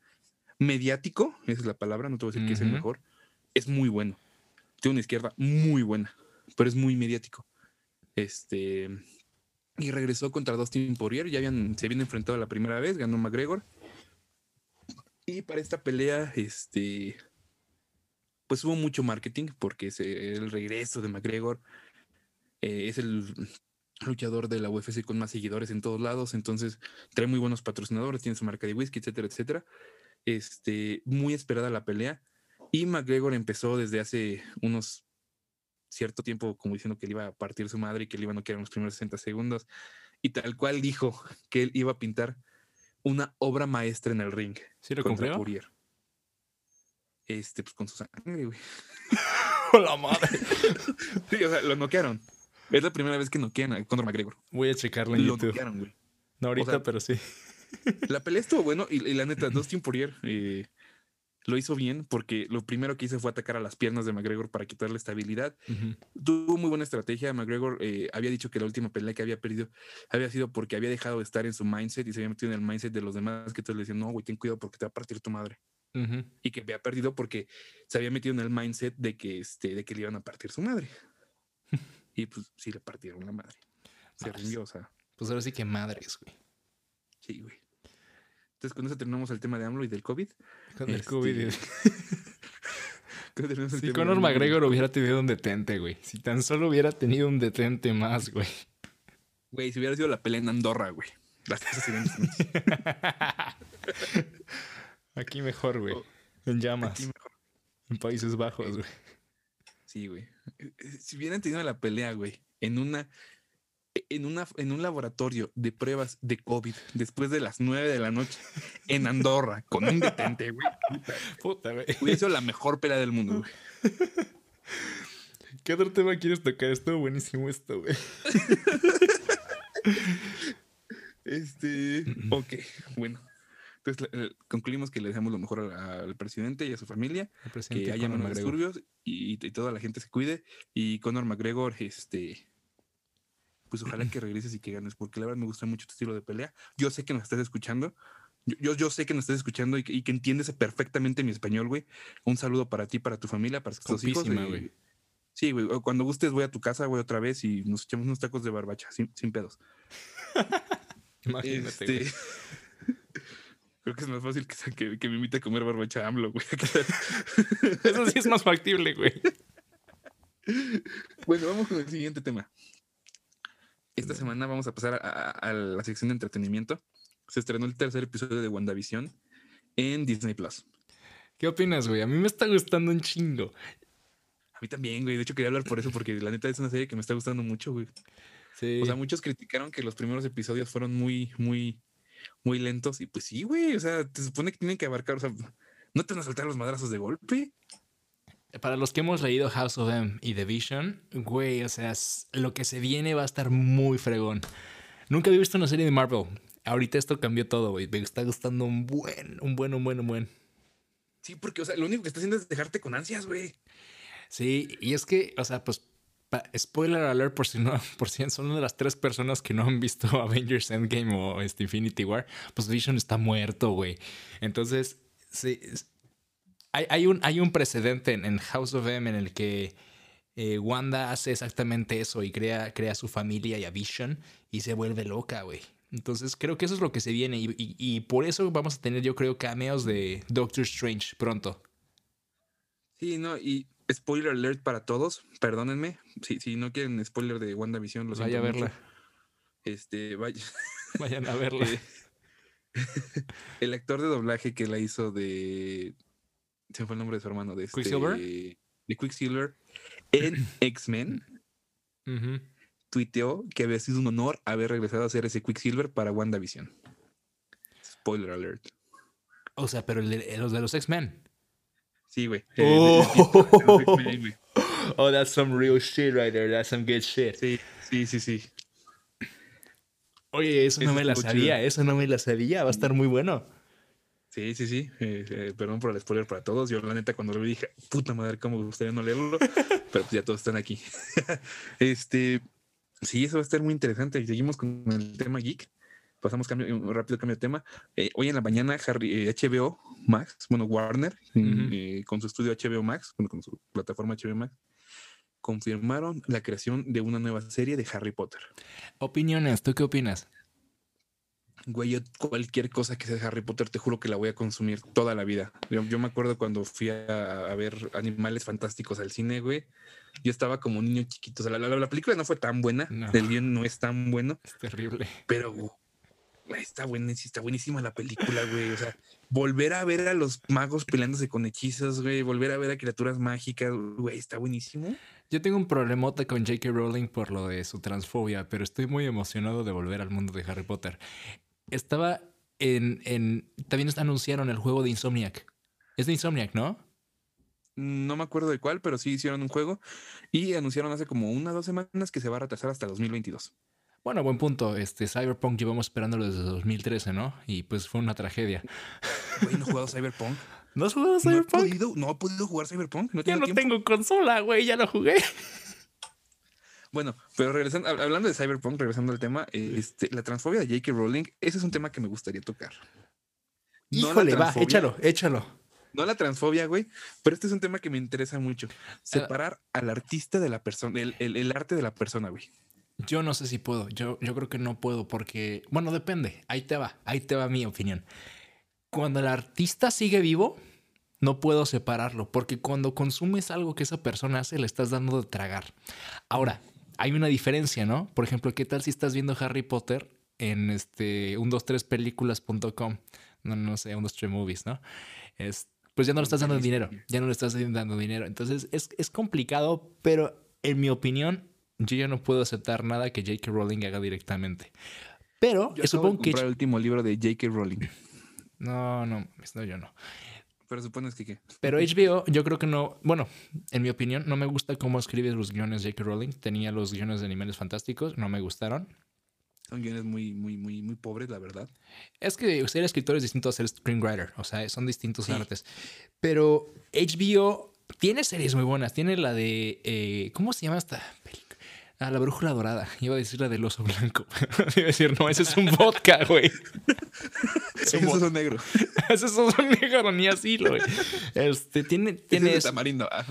mediático, esa es la palabra, no te voy a decir que es el mejor. Es muy bueno. Tiene una izquierda muy buena, pero es muy mediático. Este. Y regresó contra Dustin Poirier. Ya habían, se habían enfrentado la primera vez, ganó McGregor. Y para esta pelea, este. Pues hubo mucho marketing porque es el regreso de McGregor. eh, es el luchador de la UFC con más seguidores en todos lados. Entonces trae muy buenos patrocinadores, tiene su marca de whisky, etcétera, etcétera. Este, muy esperada la pelea. Y McGregor empezó desde hace unos cierto tiempo como diciendo que le iba a partir su madre y que le iba a noquear en los primeros 60 segundos. Y tal cual dijo que él iba a pintar una obra maestra en el ring ¿Sí lo contra cumplió? Poirier. Este, pues con su sangre, güey. ¡Hola madre! Sí, o sea, lo noquearon. Es la primera vez que noquean a Conor McGregor. Voy a checarlo en Lo YouTube. noquearon, güey. No ahorita, sea, pero sí. La pelea estuvo bueno y, y la neta, Dustin Poirier eh, lo hizo bien porque lo primero que hizo fue atacar a las piernas de McGregor para quitarle estabilidad. Tuvo muy buena estrategia. McGregor eh, había dicho que la última pelea que había perdido había sido porque había dejado de estar en su mindset y se había metido en el mindset de los demás que todos le decían, no, güey, ten cuidado porque te va a partir tu madre. Y que había perdido porque se había metido en el mindset de que, este, de que le iban a partir su madre. Y pues sí le partieron la madre. Se rindió, o sea, Pues ahora sí que madres, güey. sí, güey. Entonces con eso terminamos el tema de AMLO y del COVID. Con el Este, COVID. Terminamos el Si Conor y McGregor hubiera tenido un detente, güey. Si tan solo hubiera tenido un detente más, güey. Güey, si hubiera sido la pelea en Andorra, güey. Las cosas serían. Aquí mejor, güey. Oh, En llamas. Aquí mejor. En Países Bajos, güey. Sí, güey. Eh, eh, Si hubieran tenido la pelea, güey, en una, en una, en un laboratorio de pruebas de COVID después de las 9 de la noche en Andorra con un detente, güey, puta, güey. hubiera sido la mejor pelea del mundo, güey. ¿Qué otro tema quieres tocar? Estuvo buenísimo esto, güey. Este, ok, bueno. Entonces eh, concluimos que le deseamos lo mejor al, presidente y a su familia, que haya menos disturbios y, y toda la gente se cuide. Y Conor McGregor, este, pues ojalá que regreses y que ganes, porque la verdad me gusta mucho tu estilo de pelea. Yo sé que nos estás escuchando. Yo, yo, yo sé que nos estás escuchando y que, y que entiendes perfectamente mi español, güey. Un saludo para ti, para tu familia, para tus hijos. Güey. Sí, güey. Cuando gustes, voy a tu casa, güey, otra vez y nos echamos unos tacos de barbacha, sin, sin pedos. Imagínate. Este. Creo que es más fácil que, que, que me invite a comer barbacha AMLO, güey. Eso sí es más factible, güey. bueno, vamos con el siguiente tema. Esta semana vamos a pasar a, a- a la sección de entretenimiento. Se estrenó el tercer episodio de WandaVision en Disney Plus. ¿Qué opinas, güey? A mí me está gustando un chingo. A mí también, güey. De hecho, quería hablar por eso, porque la neta es una serie que me está gustando mucho, güey. Sí. O sea, muchos criticaron que los primeros episodios fueron muy, muy, muy lentos. Y pues sí, güey. O sea, te supone que tienen que abarcar, o sea, no te van a saltar los madrazos de golpe. Para los que hemos leído House of M y The Vision, güey, o sea, lo que se viene va a estar muy fregón. Nunca había visto una serie de Marvel. Ahorita esto cambió todo, güey. Me está gustando un buen, un buen, un buen, un buen. Sí, porque, o sea, lo único que está haciendo es dejarte con ansias, güey. Sí, y es que, o sea, pues, spoiler alert por si no, por si son una de las tres personas que no han visto Avengers Endgame o este Infinity War, pues Vision está muerto, güey. Entonces, sí, hay, hay un, hay un precedente en, House of M en el que eh, Wanda hace exactamente eso y crea, crea su familia y a Vision y se vuelve loca, güey. Entonces creo que eso es lo que se viene y por eso vamos a tener yo creo cameos de Doctor Strange pronto. Sí, no, y spoiler alert para todos, perdónenme. Si, si no quieren spoiler de WandaVision, lo Vaya a verla, Este, vaya. vayan a verla. Eh, el actor de doblaje que la hizo de. Se me fue el nombre de su hermano. De este, ¿Quicksilver? De Quicksilver en X-Men. Ujú. Tuiteó que había sido un honor haber regresado a hacer ese Quicksilver para WandaVision. Spoiler alert. O sea, pero los de los X-Men. Sí, güey. Oh. Oh, that's some real shit right there. That's some good shit. Sí, sí, sí, sí. Oye, eso no me la sabía, chido. eso no me la sabía. Va a estar muy bueno. Sí, sí, sí. Eh, eh, perdón por el spoiler para todos. Yo, la neta, cuando lo vi dije, puta madre, cómo me gustaría no leerlo. Pero pues ya todos están aquí. este, sí, eso va a estar muy interesante. Seguimos con el tema geek. Pasamos cambio, un rápido cambio de tema. Eh, hoy en la mañana, Harry, eh, HBO Max, bueno, Warner, eh, con su estudio HBO Max, bueno, con su plataforma HBO Max, confirmaron la creación de una nueva serie de Harry Potter. Opiniones, ¿tú qué opinas? Güey, yo cualquier cosa que sea de Harry Potter, te juro que la voy a consumir toda la vida. Yo, yo me acuerdo cuando fui a, a ver Animales Fantásticos al cine, güey. Yo estaba como niño chiquito. O sea, la, la- la película no fue tan buena, No. el guion no es tan bueno, Es terrible. pero güey, está, buenísima, está buenísima la película, güey. O sea, volver a ver a los magos peleándose con hechizos, güey, volver a ver a criaturas mágicas, güey, está buenísimo. Yo tengo un problemota con J.K. Rowling por lo de su transfobia, pero estoy muy emocionado de volver al mundo de Harry Potter. Estaba en. en también anunciaron el juego de Insomniac. Es de Insomniac, ¿no? No me acuerdo de cuál, pero sí hicieron un juego y anunciaron hace como una o dos semanas que se va a retrasar hasta 2022. Bueno, buen punto. Este Cyberpunk llevamos esperándolo desde 2013, ¿no? Y pues fue una tragedia. Güey, no he jugado Cyberpunk. ¿No has jugado No he, Cyberpunk? podido, no he podido jugar Cyberpunk. No tengo no tiempo. tengo consola, güey, ya lo jugué. Bueno, pero regresando, hab- hablando de Cyberpunk, regresando al tema, este, la transfobia de J.K. Rowling, ese es un tema que me gustaría tocar. No Híjole, va, échalo, échalo. No la transfobia, güey, pero este es un tema que me interesa mucho. Ah. Separar al artista de la persona, el, el- el arte de la persona, güey. Yo no sé si puedo. Yo, yo creo que no puedo porque, bueno, depende. Ahí te va, ahí te va mi opinión. Cuando el artista sigue vivo, no puedo separarlo porque cuando consumes algo que esa persona hace, le estás dando de tragar. Ahora, hay una diferencia, ¿no? Por ejemplo, ¿qué tal si estás viendo Harry Potter en este 123películas.com? No, no sé, 123 movies, ¿no? Es, pues ya no le estás dando dinero, ya no le estás dando dinero. Entonces es, es complicado, pero en mi opinión, yo ya no puedo aceptar nada que J.K. Rowling haga directamente. Pero Yo supongo de que... el último libro de J.K. Rowling. No, no, no, yo no. Pero supones que qué. Pero HBO, yo creo que no. Bueno, en mi opinión, no me gusta cómo escribe los guiones J.K. Rowling. Tenía los guiones de Animales Fantásticos, no me gustaron. Son guiones muy, muy, muy, muy pobres, la verdad. Es que ser escritor es distinto a ser screenwriter, o sea, son distintos Sí. artes. Pero HBO tiene series muy buenas. Tiene la de. eh, ¿Cómo se llama esta película? Ah, la brújula dorada. Iba a decir la del oso blanco. Iba a decir, no, ese es un vodka, güey. Eso es un negro. ese es un negro, ni así, güey. Este, tiene, tiene, Ese es eso. de tamarindo. Ah.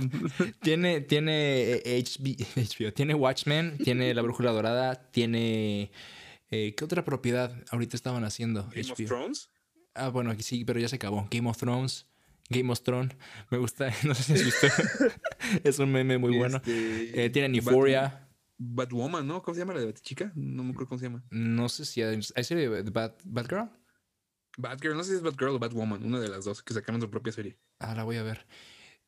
tiene, tiene eh, HB HBO, tiene Watchmen, tiene la brújula dorada, tiene... eh, ¿Qué otra propiedad ahorita estaban haciendo? Game of? Thrones. Ah, bueno, aquí sí, pero ya se acabó. Game of Thrones. Game of Thrones. Me gusta. No sé si has visto. es un meme muy bueno. Este, Eh, tienen Euphoria. Batwoman, ¿no? ¿Cómo se llama la de chica? No me acuerdo cómo se llama. No sé si hay, ¿hay serie de Bad, Batgirl. Batgirl, no sé si es Batgirl o Batwoman, una de las dos que sacaron su propia serie. Ah, la voy a ver.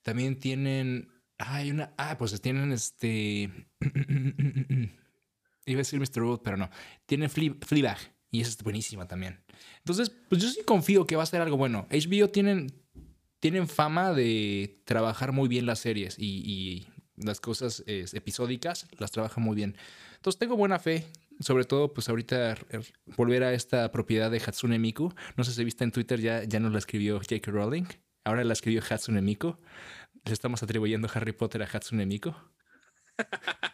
También tienen. Ah, hay una. Ah, pues tienen este. Iba a decir Mr. Robot, pero no. Tienen Fle- Fleabag. Y esa es buenísima también. Entonces, pues yo sí confío que va a ser algo bueno. HBO tienen, tienen fama de trabajar muy bien las series y, y las cosas eh, episódicas las trabajan muy bien. Entonces tengo buena fe. Sobre todo, pues ahorita eh, volver a esta propiedad de Hatsune Miku. No sé si viste en Twitter, ya, ya nos la escribió J.K. Rowling. Ahora la escribió Hatsune Miku. Le estamos atribuyendo Harry Potter a Hatsune Miku.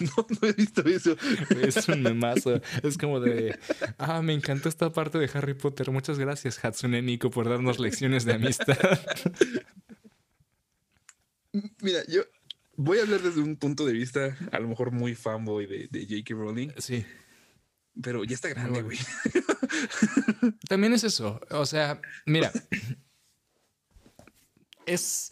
No, no he visto eso. Es un memazo. Es como de, ah, me encantó esta parte de Harry Potter. Muchas gracias, Hatsune Miku, por darnos lecciones de amistad. Mira, yo voy a hablar desde un punto de vista, a lo mejor muy fanboy de, de J.K. Rowling, Sí. pero ya está grande, güey. También es eso. O sea, mira. Es,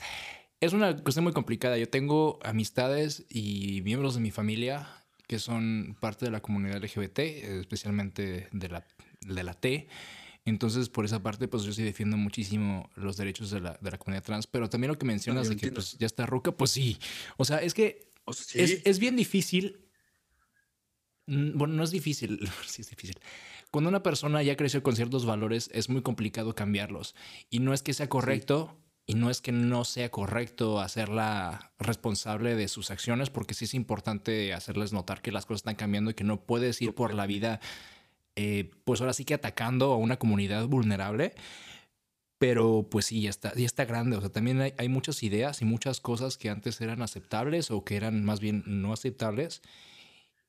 es una cuestión muy complicada. Yo tengo amistades y miembros de mi familia que son parte de la comunidad LGBT, especialmente de la, de la T. Entonces, por esa parte, pues yo sí defiendo muchísimo los derechos de la, de la comunidad trans. Pero también lo que mencionas de que pues, ya está ruca, pues sí. O sea, es que O sea, sí. es, es bien difícil. Mm, Bueno, no es difícil, sí es difícil. Cuando una persona ya creció con ciertos valores, es muy complicado cambiarlos. Y no es que sea correcto y no es que no sea correcto hacerla responsable de sus acciones, porque sí es importante hacerles notar que las cosas están cambiando y que no puedes ir por la vida, eh, pues ahora sí que atacando a una comunidad vulnerable. Pero pues sí, ya está, ya está grande. O sea, también hay, muchas ideas y muchas cosas que antes eran aceptables o que eran más bien no aceptables.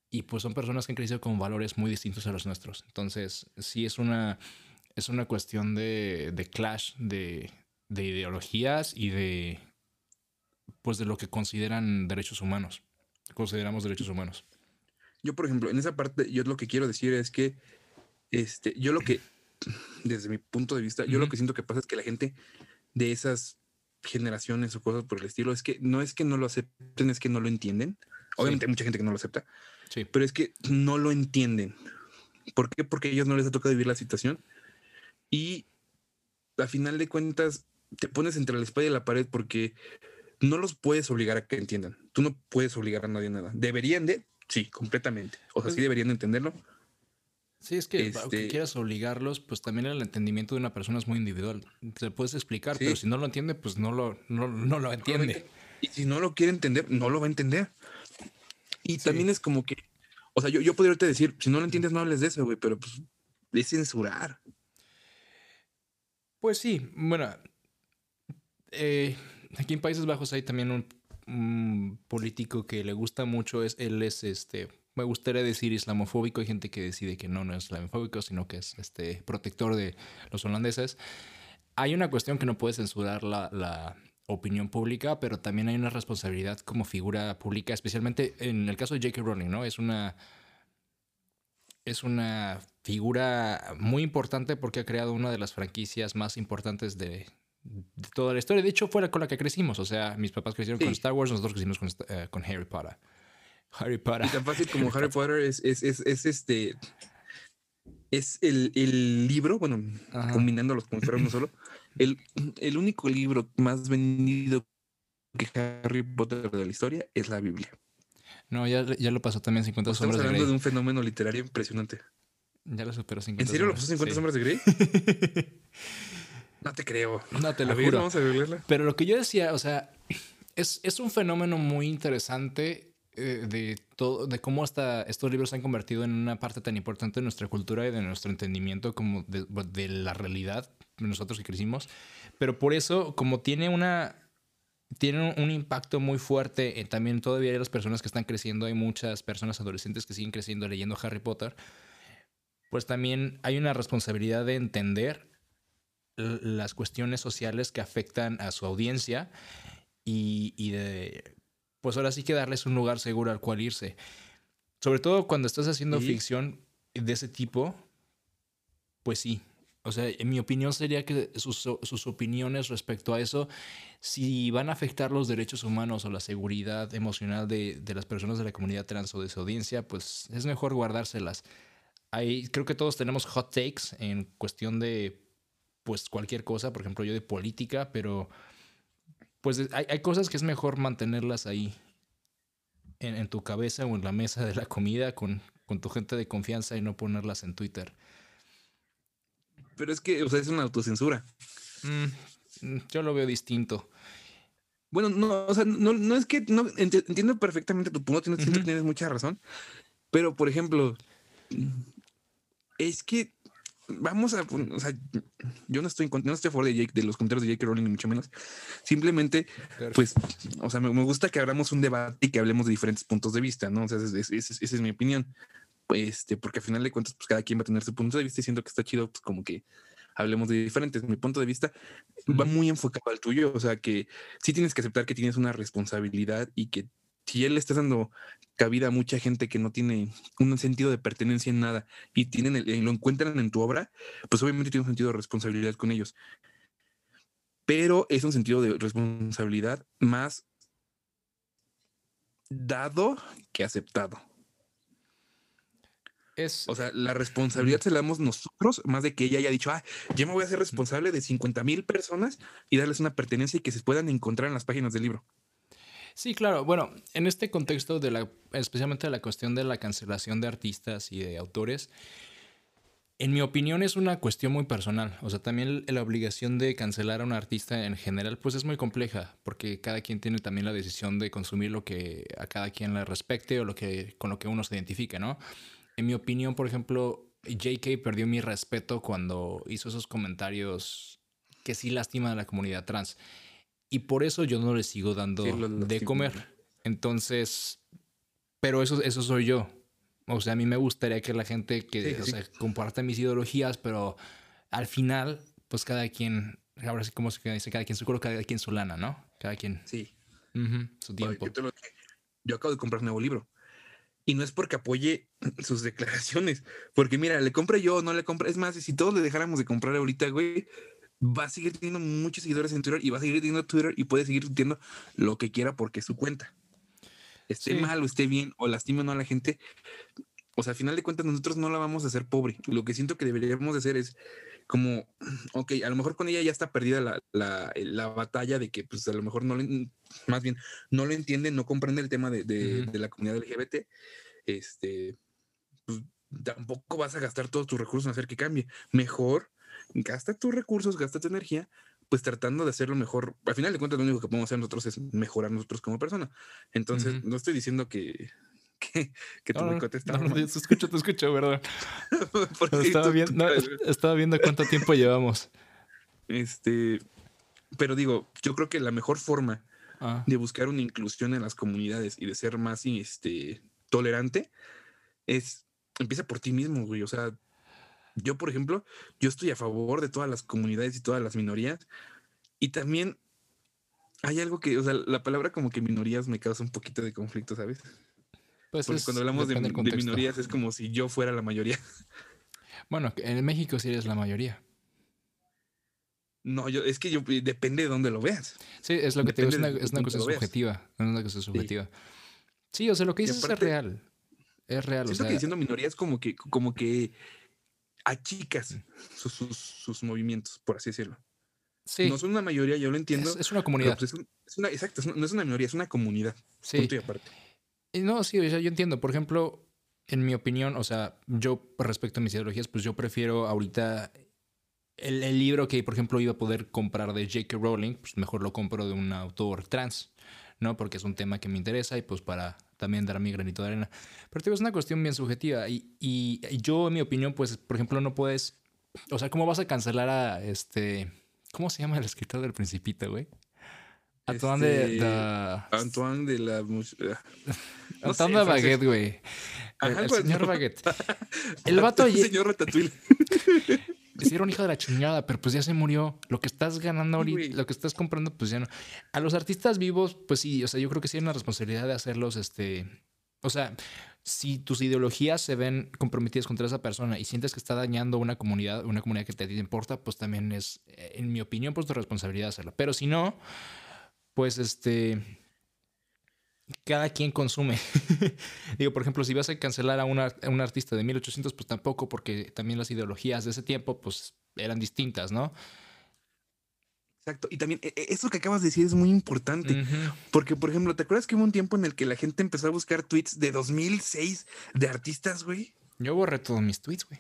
Y pues son personas que han crecido con valores muy distintos a los nuestros. Entonces, sí es una, es una cuestión de, de clash de, de ideologías y de pues de lo que consideran derechos humanos. Consideramos derechos humanos. Yo, por ejemplo, en esa parte, yo lo que quiero decir es que, este, yo lo que, desde mi punto de vista, yo lo que siento que pasa es que la gente de esas generaciones o cosas por el estilo, es que no es que no lo acepten, es que no lo entienden. Obviamente hay mucha gente que no lo acepta, Sí. pero es que no lo entienden. ¿Por qué? Porque a ellos no les ha tocado vivir la situación y a final de cuentas te pones entre la espada y la pared porque no los puedes obligar a que entiendan. Tú no puedes obligar a nadie a nada. Deberían de, sí, completamente. O sea, sí Pues- deberían de entenderlo. Sí, es que aunque Este- quieras obligarlos, pues también el entendimiento de una persona es muy individual. Te puedes explicar, Sí. pero si no lo entiende, pues no lo, no, no lo entiende. Y si no lo quiere entender, no lo va a entender. Y Sí. también es como que, o sea, yo, yo podría ahorita decir, si no lo entiendes, no hables de eso, güey, pero pues es censurar. Pues sí, bueno, eh, aquí en Países Bajos hay también un, un político que le gusta mucho, es, él es este, me gustaría decir islamofóbico, hay gente que decide que no, no es islamofóbico, sino que es este protector de los holandeses. Hay una cuestión que no puede censurar la, la opinión pública, pero también hay una responsabilidad como figura pública, especialmente en el caso de J.K. Rowling, ¿no? Es una es una figura muy importante porque ha creado una de las franquicias más importantes de, de toda la historia. De hecho, fue la con la que crecimos. O sea, mis papás crecieron con Sí. Star Wars, nosotros crecimos con, eh, con Harry Potter. Harry Potter. Y tan fácil como Harry Potter es, es, es, es este. Es el, el libro, bueno, Ajá. combinándolos como si uno solo, el, el único libro más vendido que Harry Potter de la historia es la Biblia. No, ya, ya lo pasó también 50 Estamos sombras de hablando Grey. de un fenómeno literario impresionante. Ya lo superó 50 ¿En serio lo pasó 50 sí. sombras de Grey? No te creo. No, te A lo ver, juro. Vamos a verla. Pero lo que yo decía, o sea, es, es un fenómeno muy interesante eh, de todo, de cómo hasta estos libros se han convertido en una parte tan importante de nuestra cultura y de nuestro entendimiento como de, de la realidad de nosotros que crecimos. Pero por eso, como tiene una tienen un, impacto muy fuerte en también todavía las personas que están creciendo. Hay muchas personas adolescentes que siguen creciendo leyendo Harry Potter. Pues también hay una responsabilidad de entender las cuestiones sociales que afectan a su audiencia y, de, pues ahora sí que darles un lugar seguro al cual irse. Sobre todo cuando estás haciendo ficción de ese tipo, pues sí, o sea, en mi opinión sería que sus, opiniones respecto a eso, si van a afectar los derechos humanos o la seguridad emocional de, las personas de la comunidad trans o de su audiencia, pues es mejor guardárselas. Hay, creo que todos tenemos hot takes en cuestión de pues cualquier cosa, por ejemplo yo de política, pero pues hay, cosas que es mejor mantenerlas ahí en, tu cabeza o en la mesa de la comida con, con tu gente de confianza y no ponerlas en Twitter. Pero es que, o sea, es una autocensura. Mm, yo lo veo distinto. Bueno, no, o sea, no, es que no entiendo perfectamente tu punto, tienes, tienes mucha razón. Pero, por ejemplo, es que vamos a, o sea, yo no estoy, no estoy a favor de, Jake, de los comentarios de Jake Rowling, ni mucho menos. Simplemente, pues, o sea, me, gusta que abramos un debate y que hablemos de diferentes puntos de vista, ¿no? O sea, esa es mi opinión este, porque al final de cuentas, pues cada quien va a tener su punto de vista y siento que está chido, pues como que hablemos de diferentes. Mi punto de vista va muy enfocado al tuyo, o sea que sí tienes que aceptar que tienes una responsabilidad y que si él le estás dando cabida a mucha gente que no tiene un sentido de pertenencia en nada y tienen lo encuentran en tu obra, pues obviamente tiene un sentido de responsabilidad con ellos. Pero es un sentido de responsabilidad más dado que aceptado o sea, la responsabilidad se la damos nosotros, más de que ella haya dicho, ah, yo me voy a hacer responsable de 50 mil personas y darles una pertenencia y que se puedan encontrar en las páginas del libro. Sí, claro. Bueno, en este contexto de la, especialmente de la cuestión de la cancelación de artistas y de autores, en mi opinión es una cuestión muy personal. O sea, también la obligación de cancelar a un artista en general, pues es muy compleja, porque cada quien tiene también la decisión de consumir lo que a cada quien le respecte o lo que, con lo que uno se identifique, ¿no? en mi opinión, por ejemplo, JK perdió mi respeto cuando hizo esos comentarios que sí lastiman a la comunidad trans. Y por eso yo no le sigo dando de comer. Entonces, pero eso, eso soy yo. O sea, a mí me gustaría que la gente que comparta mis ideologías, pero al final, pues cada quien, ahora sí como se dice, cada quien su culo, cada quien su lana, ¿no? Cada quien. Sí. su tiempo. yo acabo de comprar un nuevo libro. Y no es porque apoye sus declaraciones, porque mira, le compré yo, no le compré. Es más, si todos le dejáramos de comprar ahorita, güey, va a seguir teniendo muchos seguidores en Twitter y va a seguir teniendo Twitter y puede seguir teniendo lo que quiera porque es su cuenta. Esté mal o esté bien o lastime o no a la gente. O sea, al final de cuentas, nosotros no la vamos a hacer pobre. Lo que siento que deberíamos hacer es como, ok, a lo mejor con ella ya está perdida la, la, la batalla de que, pues a lo mejor no le, más bien, no lo entiende, no comprende el tema de, de, de la comunidad LGBT, este, pues, tampoco vas a gastar todos tus recursos en hacer que cambie. Mejor, gasta tus recursos, gasta tu energía, pues tratando de hacerlo mejor. Al final de cuentas, lo único que podemos hacer nosotros es mejorar nosotros como persona. Entonces, no estoy diciendo que, que, que tu no, está. No, te escucho, te escucho, ¿verdad? estaba, viendo, estaba viendo cuánto tiempo llevamos. Este, pero digo, yo creo que la mejor forma ah. de buscar una inclusión en las comunidades y de ser más este, tolerante es empieza por ti mismo, güey. O sea, yo, por ejemplo, yo estoy a favor de todas las comunidades y todas las minorías. Y también hay algo que, o sea, la palabra como que minorías me causa un poquito de conflicto, ¿sabes? Pues Porque cuando hablamos de, minorías es como si yo fuera la mayoría. Bueno, en México sí eres la mayoría. No, yo, es que yo depende de dónde lo veas. Sí, es lo que te digo, es una, es una cosa subjetiva. Es una cosa subjetiva. Sí, o sea, lo que dices es real. Es real. Siento que diciendo minorías como que, como que achicas mm. sus, sus, movimientos, por así decirlo. Sí. No son una mayoría, yo lo entiendo. Es, una comunidad. Pues es, una, exacto, no es una minoría, es una comunidad. Sí. Punto y aparte. No, sí, o sea, yo entiendo. Por ejemplo, en mi opinión, o sea, yo respecto a mis ideologías, pues yo prefiero ahorita el, el, libro que, por ejemplo, iba a poder comprar de J.K. Rowling, pues mejor lo compro de un autor trans, ¿no? Porque es un tema que me interesa y pues para también dar mi granito de arena. Pero te digo, es una cuestión bien subjetiva y, y, yo, en mi opinión, pues, por ejemplo, no puedes, o sea, ¿cómo vas a cancelar a este, ¿cómo se llama el escritor del Principito, güey? Antoine de, Este, de- Antoine de la. ah, no Antoine de. Baguette, güey. El, señor Baguette. El vato El señor Ratatouille. un hijo de la chingada, pero pues ya se murió. Lo que estás ganando ahorita, lo que estás comprando, pues ya no. A los artistas vivos, pues sí, o sea, yo creo que sí hay una responsabilidad de hacerlos, este. O sea, si tus ideologías se ven comprometidas contra esa persona y sientes que está dañando una comunidad, una comunidad que te importa, pues también es, eh, en mi opinión, pues tu responsabilidad hacerlo. Pero si no, pues este. Cada quien consume. Digo, por ejemplo, si vas a cancelar a, una- a un artista de 1800, pues tampoco, porque también las ideologías de ese tiempo, pues eran distintas, ¿no? Exacto. Y también e- e- eso que acabas de decir es muy importante. Porque, por ejemplo, ¿te acuerdas que hubo un tiempo en el que la gente empezó a buscar tweets de 2006 de artistas, güey? Yo borré todos mis tweets, güey.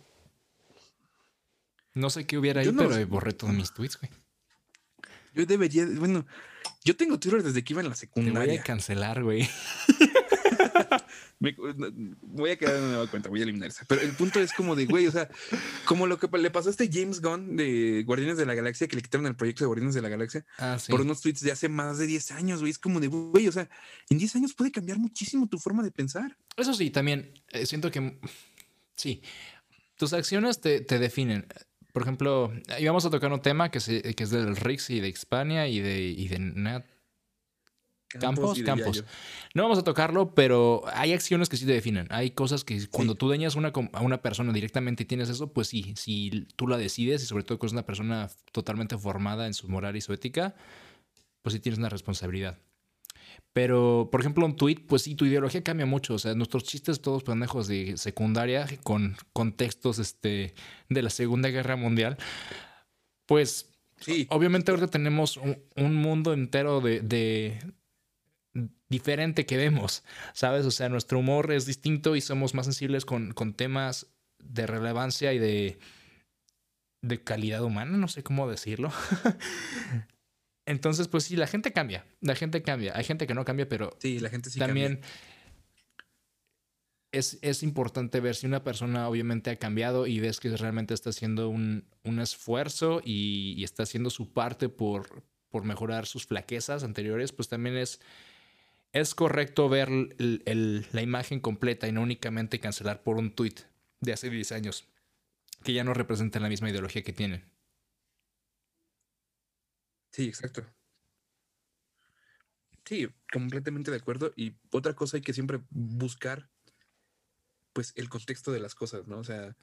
No sé qué hubiera ahí, Yo no- pero borré todos mis tweets, güey. Yo debería, bueno, yo tengo Twitter desde que iba en la Te voy secundaria. a cancelar, güey. Me- voy a quedar en nueva cuenta, voy a eliminar esa. Pero el punto es como de, güey, o sea, como lo que le pasó a este James Gunn de Guardianes de la Galaxia, que le quitaron el proyecto de Guardianes de la Galaxia Ah, sí. por unos tweets de hace más de 10 años, güey. Es como de, güey, o sea, en 10 años puede cambiar muchísimo tu forma de pensar. Eso sí, también eh, siento que sí, tus acciones te, te definen. Por ejemplo, íbamos a tocar un tema que, se- que es del Rix y de Hispania y de, y de Nat. Campos, Campos. No vamos a tocarlo, pero hay acciones que sí te definen. Hay cosas que cuando tú dañas una, a una persona directamente y tienes eso, pues sí, si tú la decides y sobre todo que es una persona totalmente formada en su moral y su ética, pues sí tienes una responsabilidad. Pero, por ejemplo, un tweet, pues sí, tu ideología cambia mucho. O sea, nuestros chistes todos pendejos de secundaria con contextos este, de la Segunda Guerra Mundial, pues Sí, obviamente ahorita tenemos un, un mundo entero de, de- diferente que vemos, ¿sabes? O sea, nuestro humor es distinto y somos más sensibles con, con temas de relevancia y de, de calidad humana, no sé cómo decirlo. Entonces, pues sí, la gente cambia, la gente cambia. Hay gente que no cambia, pero sí, la gente sí también cambia. es, es importante ver si una persona obviamente ha cambiado y ves que realmente está haciendo un, un esfuerzo y, y está haciendo su parte por, por mejorar sus flaquezas anteriores, pues también es, es correcto ver el- el- la imagen completa y no únicamente cancelar por un tweet de hace 10 años que ya no representan la misma ideología que tienen. Sí, exacto. Sí, completamente de acuerdo. Y otra cosa hay que siempre buscar, pues, el contexto de las cosas, ¿no? O sea,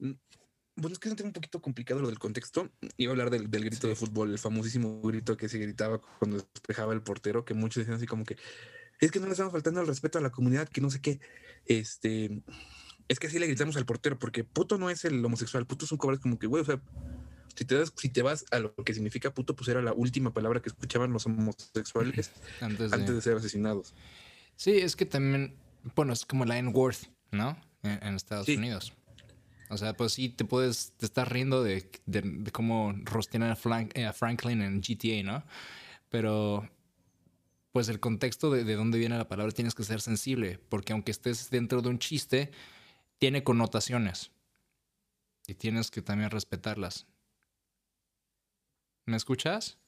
bueno, es que es un tema un poquito complicado lo del contexto. Iba a hablar del, del grito de fútbol, el famosísimo grito que se gritaba cuando despejaba el portero, que muchos decían así como que, es que no le estamos faltando el respeto a la comunidad, que no sé qué. Este, es que así le gritamos al portero, porque puto no es el homosexual, puto es un cobarde, como que, güey, o sea, si te, das, si te vas a lo que significa puto, pues era la última palabra que escuchaban los homosexuales Antes de... antes de ser asesinados. Sí, es que también, bueno, es como la N-word, ¿no? En, en Estados Sí. Unidos. O sea, pues sí, te puedes, te estás riendo de, de, de cómo rostean a, Frank- eh, a Franklin en GTA, ¿no? Pero, pues el contexto de, de dónde viene la palabra tienes que ser sensible, porque aunque estés dentro de un chiste, tiene connotaciones. Y tienes que también respetarlas. ¿Me escuchas?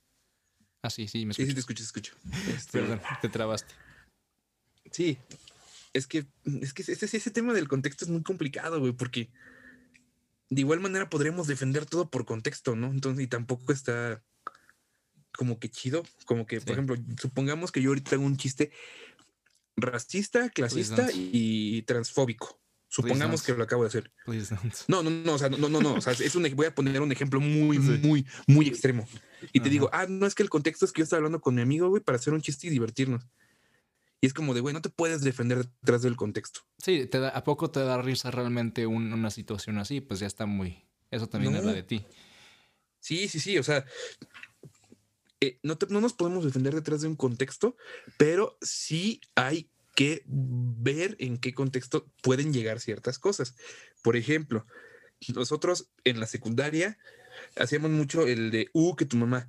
Ah, sí, sí, me Sí, sí, te escuchas. escucho, escucho. Este, Perdón, te trabaste. Sí, es que, es que ese, ese tema del contexto es muy complicado, güey, porque de igual manera podríamos defender todo por contexto, ¿no? Entonces, y tampoco está como que chido, como que, Sí. por ejemplo, supongamos que yo ahorita hago un chiste racista, clasista don't. y transfóbico. Supongamos que lo acabo de hacer. No, no, no, o sea, no, no, no, o sea, es un, voy a poner un ejemplo muy, Sí. muy, muy extremo. Y te Ajá. digo, ah, no es que el contexto es que yo estaba hablando con mi amigo, güey, para hacer un chiste y divertirnos. Y es como de, güey, no te puedes defender detrás del contexto. Sí, te da- ¿a poco te da risa realmente un- una situación así? Pues ya está muy... Eso también No. habla de ti. Sí, sí, sí, o sea, eh, no, te- no nos podemos defender detrás de un contexto, pero sí hay que ver en qué contexto pueden llegar ciertas cosas. Por ejemplo, nosotros en la secundaria hacíamos mucho el de, uh, que tu mamá.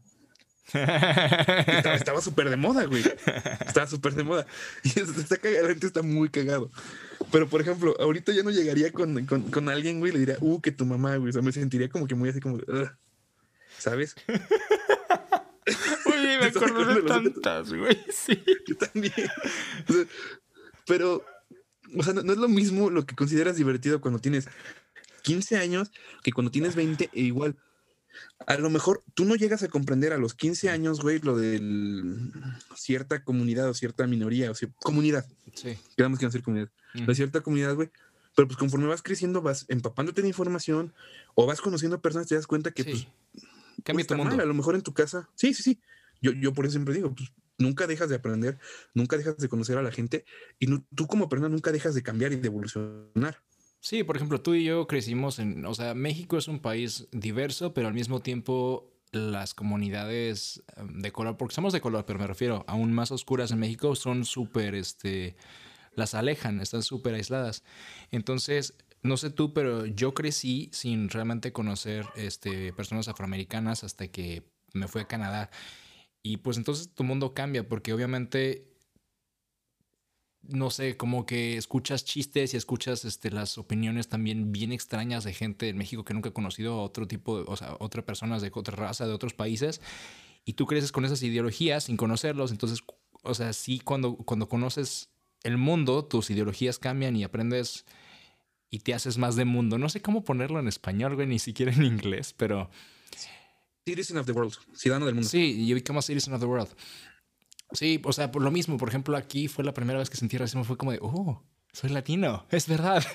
Estaba súper de moda, güey. Estaba súper de moda. Y está cagado, está muy cagado. Pero, por ejemplo, ahorita ya no llegaría con, con, con alguien, güey, le diría, uh, que tu mamá, güey. O sea, me sentiría como que muy así como, ¿sabes? Oye, me acuerdo de tantas, güey. Sí. Yo también. O sea, pero, o sea, no, no es lo mismo lo que consideras divertido cuando tienes 15 años que cuando tienes 20 e igual. A lo mejor tú no llegas a comprender a los 15 años, güey, lo de cierta comunidad o cierta minoría, o sea, comunidad. Sí. Quedamos que no ser comunidad. Ujú. De cierta comunidad, güey. Pero pues conforme vas creciendo, vas empapándote de información o vas conociendo personas, te das cuenta que Sí. pues Cambia tu mundo. mal. A lo mejor en tu casa. Sí, sí, sí. Yo, yo por eso siempre digo, pues nunca dejas de aprender, nunca dejas de conocer a la gente y no- tú como persona nunca dejas de cambiar y de evolucionar. Sí, por ejemplo, tú y yo crecimos en, o sea, México es un país diverso, pero al mismo tiempo las comunidades em, de color, porque somos de color, pero me refiero aún más oscuras en México, son súper, este, las alejan, están súper aisladas. Entonces, no sé tú, pero yo crecí sin realmente conocer, este, personas afroamericanas hasta que me fui a Canadá. Y pues entonces tu mundo cambia, porque obviamente no sé, como que escuchas chistes y escuchas este, las opiniones también bien extrañas de gente en México que nunca ha conocido a otro tipo, de, o sea, otras personas de otra raza, de otros países, y tú creces con esas ideologías sin conocerlos, entonces, o sea, sí, cuando, cuando conoces el mundo, tus ideologías cambian y aprendes y te haces más de mundo. No sé cómo ponerlo en español, güey, ni siquiera en inglés, pero Citizen of the world, ciudadano del mundo. Sí, you become a citizen of the world. Sí, o sea, por lo mismo, por ejemplo, aquí fue la primera vez que sentí racismo, fue como de, oh, soy latino, es verdad.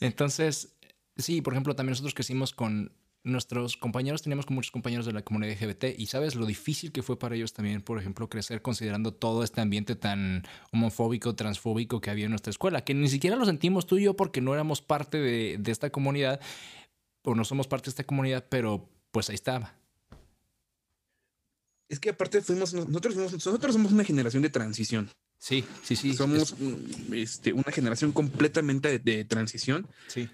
Entonces, sí, por ejemplo, también nosotros crecimos con nuestros compañeros, teníamos con muchos compañeros de la comunidad LGBT y sabes lo difícil que fue para ellos también, por ejemplo, crecer considerando todo este ambiente tan homofóbico, transfóbico que había en nuestra escuela, que ni siquiera lo sentimos tú y yo porque no éramos parte de, de esta comunidad o no somos parte de esta comunidad, pero pues ahí estaba. Es que aparte fuimos, nosotros, fuimos- nosotros somos una generación de transición. Sí, sí, sí. somos es- este, una generación completamente de, de transición sí,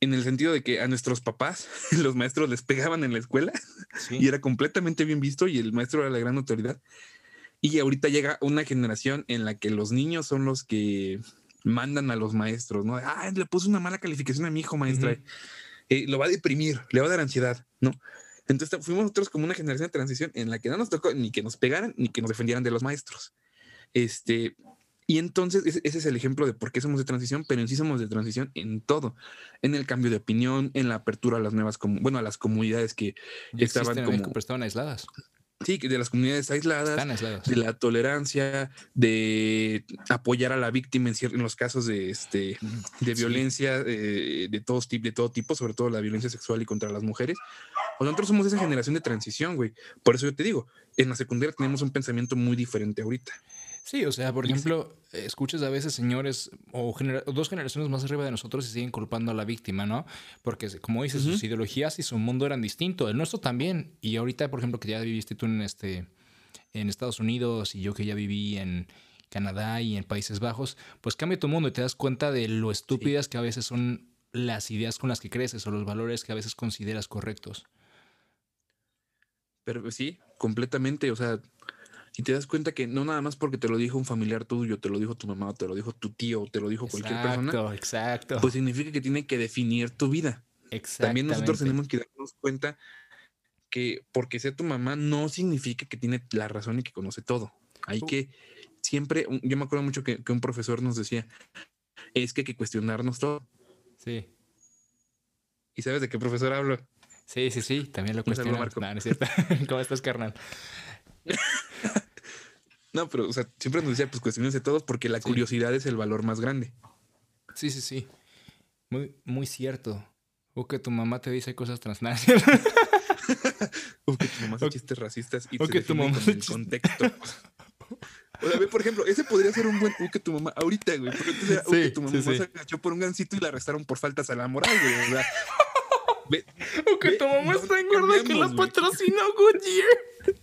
en el sentido de que a nuestros papás los maestros les pegaban en la escuela sí. y era completamente bien visto y el maestro era la gran autoridad. Y ahorita llega una generación en la que los niños son los que mandan a los maestros, ¿no? Ah, le puse una mala calificación a mi hijo, maestra. Eh, lo va a deprimir, le va a dar ansiedad, ¿no? Entonces fuimos nosotros como una generación de transición en la que no nos tocó ni que nos pegaran ni que nos defendieran de los maestros. Este, y entonces ese, es el ejemplo de por qué somos de transición, pero en sí somos de transición en todo, en el cambio de opinión, en la apertura a las nuevas, bueno, a las comunidades que Ya estaban México, como- pero estaban aisladas. Sí, de las comunidades aisladas, de la tolerancia, de apoyar a la víctima en, en los casos de, este, de Sí. violencia eh, de, todos, de todo tipo, sobre todo la violencia sexual y contra las mujeres. O nosotros somos esa generación de transición, güey. Por eso yo te digo, en la secundaria tenemos un pensamiento muy diferente ahorita. Sí, o sea, por Y ejemplo, escuchas a veces señores o, genera- o dos generaciones más arriba de nosotros y siguen culpando a la víctima, ¿no? Porque, como dices, sus ideologías y su mundo eran distintos. El nuestro también. Y ahorita, por ejemplo, que ya viviste tú en, este, en Estados Unidos y yo que ya viví en Canadá y en Países Bajos, pues cambia tu mundo y te das cuenta de lo estúpidas que a veces son las ideas con las que creces o los valores que a veces consideras correctos. Pero pues, sí, completamente. O sea, y te das cuenta que no nada más porque te lo dijo un familiar tuyo, te lo dijo tu mamá, te lo dijo tu tío, te lo dijo cualquier persona, Exacto, exacto. pues significa que tiene que definir tu vida. También nosotros tenemos que darnos cuenta que porque sea tu mamá no significa que tiene la razón y que conoce todo. Hay Uh. que siempre, yo me acuerdo mucho que, que un profesor nos decía, es que hay que cuestionarnos todo. Sí. ¿Y sabes de qué profesor hablo? Sí, sí, sí, también lo. Marco. No, no es cierto. ¿Cómo estás, carnal? No, pero o sea, siempre nos decía, pues cuestionense todo porque la Sí. curiosidad es el valor más grande. Sí, sí, sí. Muy, muy cierto. O que tu mamá te dice cosas transnacionales. O que tu mamá hace chistes racistas y o se que tu mamá con el contexto. O sea, ve, por ejemplo, ese podría ser un buen u que tu mamá ahorita, güey. Porque entonces era, "U que Sí, tu sí, mamá sí. se agachó por un gancito y la arrestaron por faltas a la moral, güey. O sea, ve, o que Ve, tu mamá es ¿dónde tan gorda que la patrocinó Goodyear.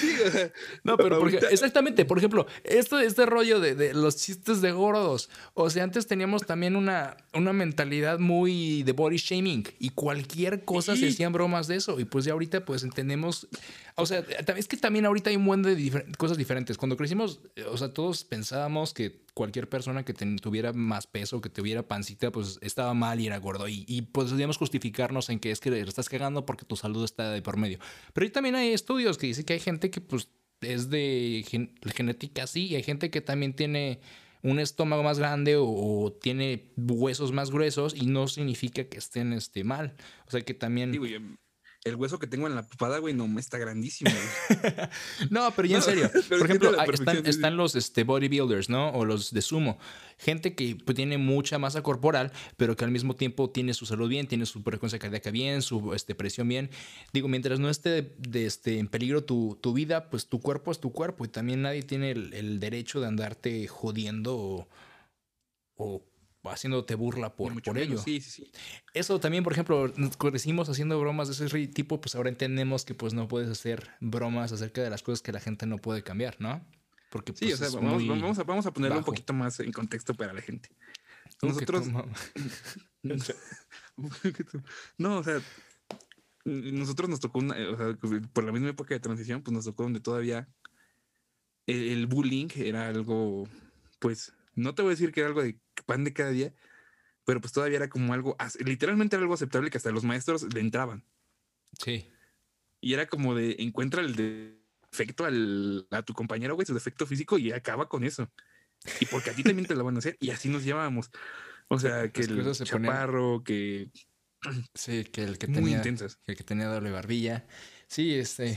Sí, o sea, No, pero exactamente, por ejemplo, esto, este rollo de, de los chistes de gordos. O sea, antes teníamos también una, una mentalidad muy de body shaming y cualquier cosa se hacían bromas de eso. Y pues ya ahorita pues entendemos, o sea, es que también ahorita hay un buen de difer- cosas diferentes. Cuando crecimos, o sea, todos pensábamos que cualquier persona que tuviera más peso, que tuviera pancita, pues estaba mal y era gordo. Y, y podríamos justificarnos en que es que le estás cagando porque tu salud está de por medio. Pero también hay estudios que dicen que hay gente que pues es de genética así y hay gente que también tiene un estómago más grande o, tiene huesos más gruesos y no significa que estén este, mal. O sea que también el hueso que tengo en la papada, güey, no me está grandísimo. no, pero ya en serio. Por ejemplo, están, los este, bodybuilders, ¿no? O los de sumo. Gente que pues, tiene mucha masa corporal, pero que al mismo tiempo tiene su salud bien, tiene su frecuencia cardíaca bien, su este, presión bien. Digo, mientras no esté de, este, en peligro tu, vida, pues tu cuerpo es tu cuerpo y también nadie tiene el, derecho de andarte jodiendo o, o haciéndote burla por, por ello. Sí, sí, sí. Eso también, por ejemplo, decimos haciendo bromas de ese tipo, pues ahora entendemos que pues no puedes hacer bromas acerca de las cosas que la gente no puede cambiar, ¿no? Porque sí, pues, o sea, vamos, vamos, a, vamos a ponerlo un poquito más en contexto para la gente. Nosotros... no, o sea, nosotros nos tocó una, o sea, por la misma época de transición, pues nos tocó donde todavía el bullying era algo, pues, no te voy a decir que era algo de pan de cada día, pero pues todavía era como algo, literalmente era algo aceptable que hasta los maestros le entraban. Sí. Y era como de encuentra el defecto al, a tu compañero, güey, su defecto físico y acaba con eso. Y porque a ti también te lo van a hacer y así nos llevábamos. O sea, que el chaparro, que... Sí, que el que tenía... Que el que tenía doble barbilla. Sí, este...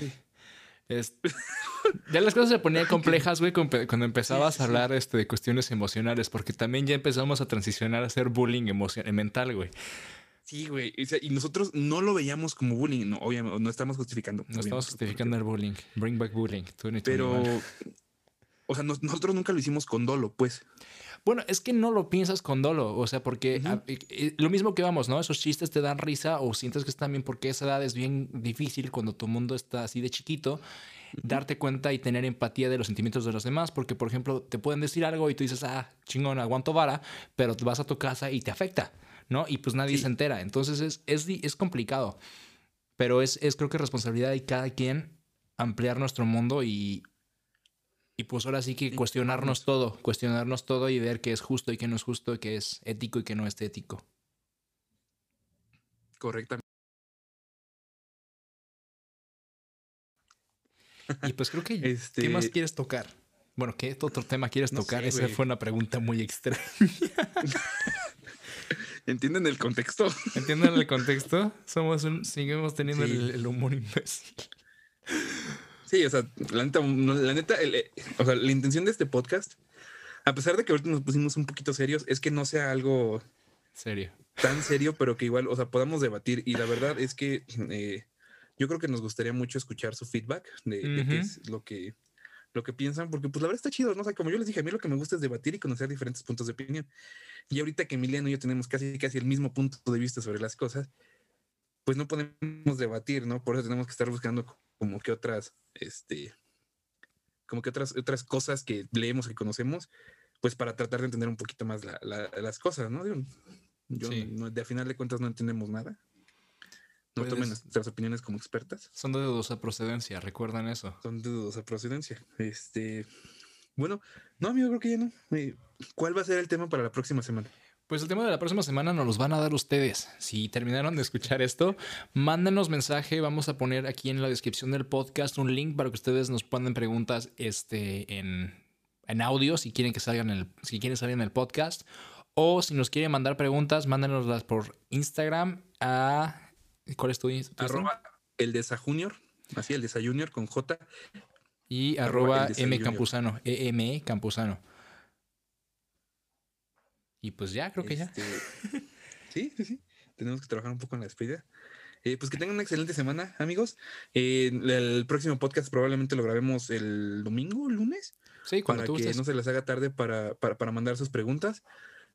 ya las cosas se ponían complejas, güey, cuando empezabas a hablar este, de cuestiones emocionales, porque también ya empezamos a transicionar a hacer bullying emocional, mental, güey. Sí, güey. y nosotros no lo veíamos como bullying, no, obviamente, no estamos justificando. No estamos justificando el bullying. Bring back bullying. Pero, o sea, nosotros nunca lo hicimos con dolo, pues. Bueno, es que no lo piensas con dolo, o sea, porque lo mismo que vamos, ¿no? Esos chistes te dan risa o sientes que están bien porque esa edad es bien difícil cuando tu mundo está así de chiquito darte cuenta y tener empatía de los sentimientos de los demás, porque por ejemplo te pueden decir algo y tú dices, ah, chingón, aguanto vara, pero vas a tu casa y te afecta, ¿no? Y pues nadie se entera, entonces es, es, es complicado, pero es, es creo que responsabilidad de cada quien ampliar nuestro mundo y, y pues ahora sí que cuestionarnos todo, cuestionarnos todo y ver qué es justo y qué no es justo, qué es ético y qué no es ético. Correctamente. Y pues creo que este... ¿qué más quieres tocar? Bueno, ¿qué otro tema quieres tocar? Esa fue una pregunta muy extraña. ¿Entienden el contexto? ¿Entienden el contexto? Somos un, seguimos teniendo el, humor imbécil. Sí, o sea, la neta, la neta, eh, o sea, la intención de este podcast, a pesar de que ahorita nos pusimos un poquito serios, es que no sea algo serio. Tan serio, pero que igual, o sea, podamos debatir. Y la verdad es que eh, yo creo que nos gustaría mucho escuchar su feedback de, qué es lo que, lo que piensan, porque pues la verdad está chido, ¿no? O sea, como yo les dije, a mí lo que me gusta es debatir y conocer diferentes puntos de opinión. Y ahorita que Emiliano y yo tenemos casi, casi el mismo punto de vista sobre las cosas, pues no podemos debatir, ¿no? Por eso tenemos que estar buscando como que otras, este, como que otras, otras cosas que leemos y conocemos, pues para tratar de entender un poquito más las cosas, ¿no? Yo, de a final de cuentas no entendemos nada. No tomen nuestras opiniones como expertas. Son de dudosa procedencia, recuerdan eso. Son de dudosa procedencia. Este, bueno, no, amigo, creo que ya no. Eh, ¿Cuál va a ser el tema para la próxima semana? Pues el tema de la próxima semana nos los van a dar ustedes. Si terminaron de escuchar esto, mándenos mensaje. Vamos a poner aquí en la descripción del podcast un link para que ustedes nos pongan preguntas este, en, en audio si quieren que salgan el, si quieren salir en el podcast. O si nos quieren mandar preguntas, mándenoslas por Instagram a ¿Cuál es tu, Arroba el de Junior, así el de Junior con J. Y arroba, M Campuzano, EME Campuzano. Y pues ya, creo que ya. Este, sí, sí, sí. Tenemos que trabajar un poco en la despedida. Eh, pues que tengan una excelente semana, amigos. Eh, el próximo podcast probablemente lo grabemos el domingo, lunes. Sí, cuando para que no se les haga tarde para, para, para mandar sus preguntas.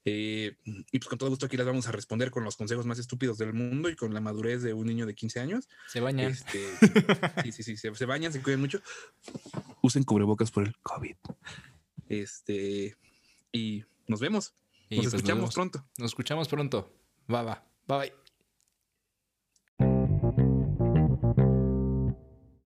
Eh, y pues con todo gusto aquí las vamos a responder con los consejos más estúpidos del mundo y con la madurez de un niño de 15 años. Se bañan. Este, sí, sí, sí, se, bañan, se cuidan mucho. Usen cubrebocas por el COVID. Este, y nos vemos. Nos pues escuchamos pronto. Nos escuchamos pronto. Bye, bye. Bye, bye.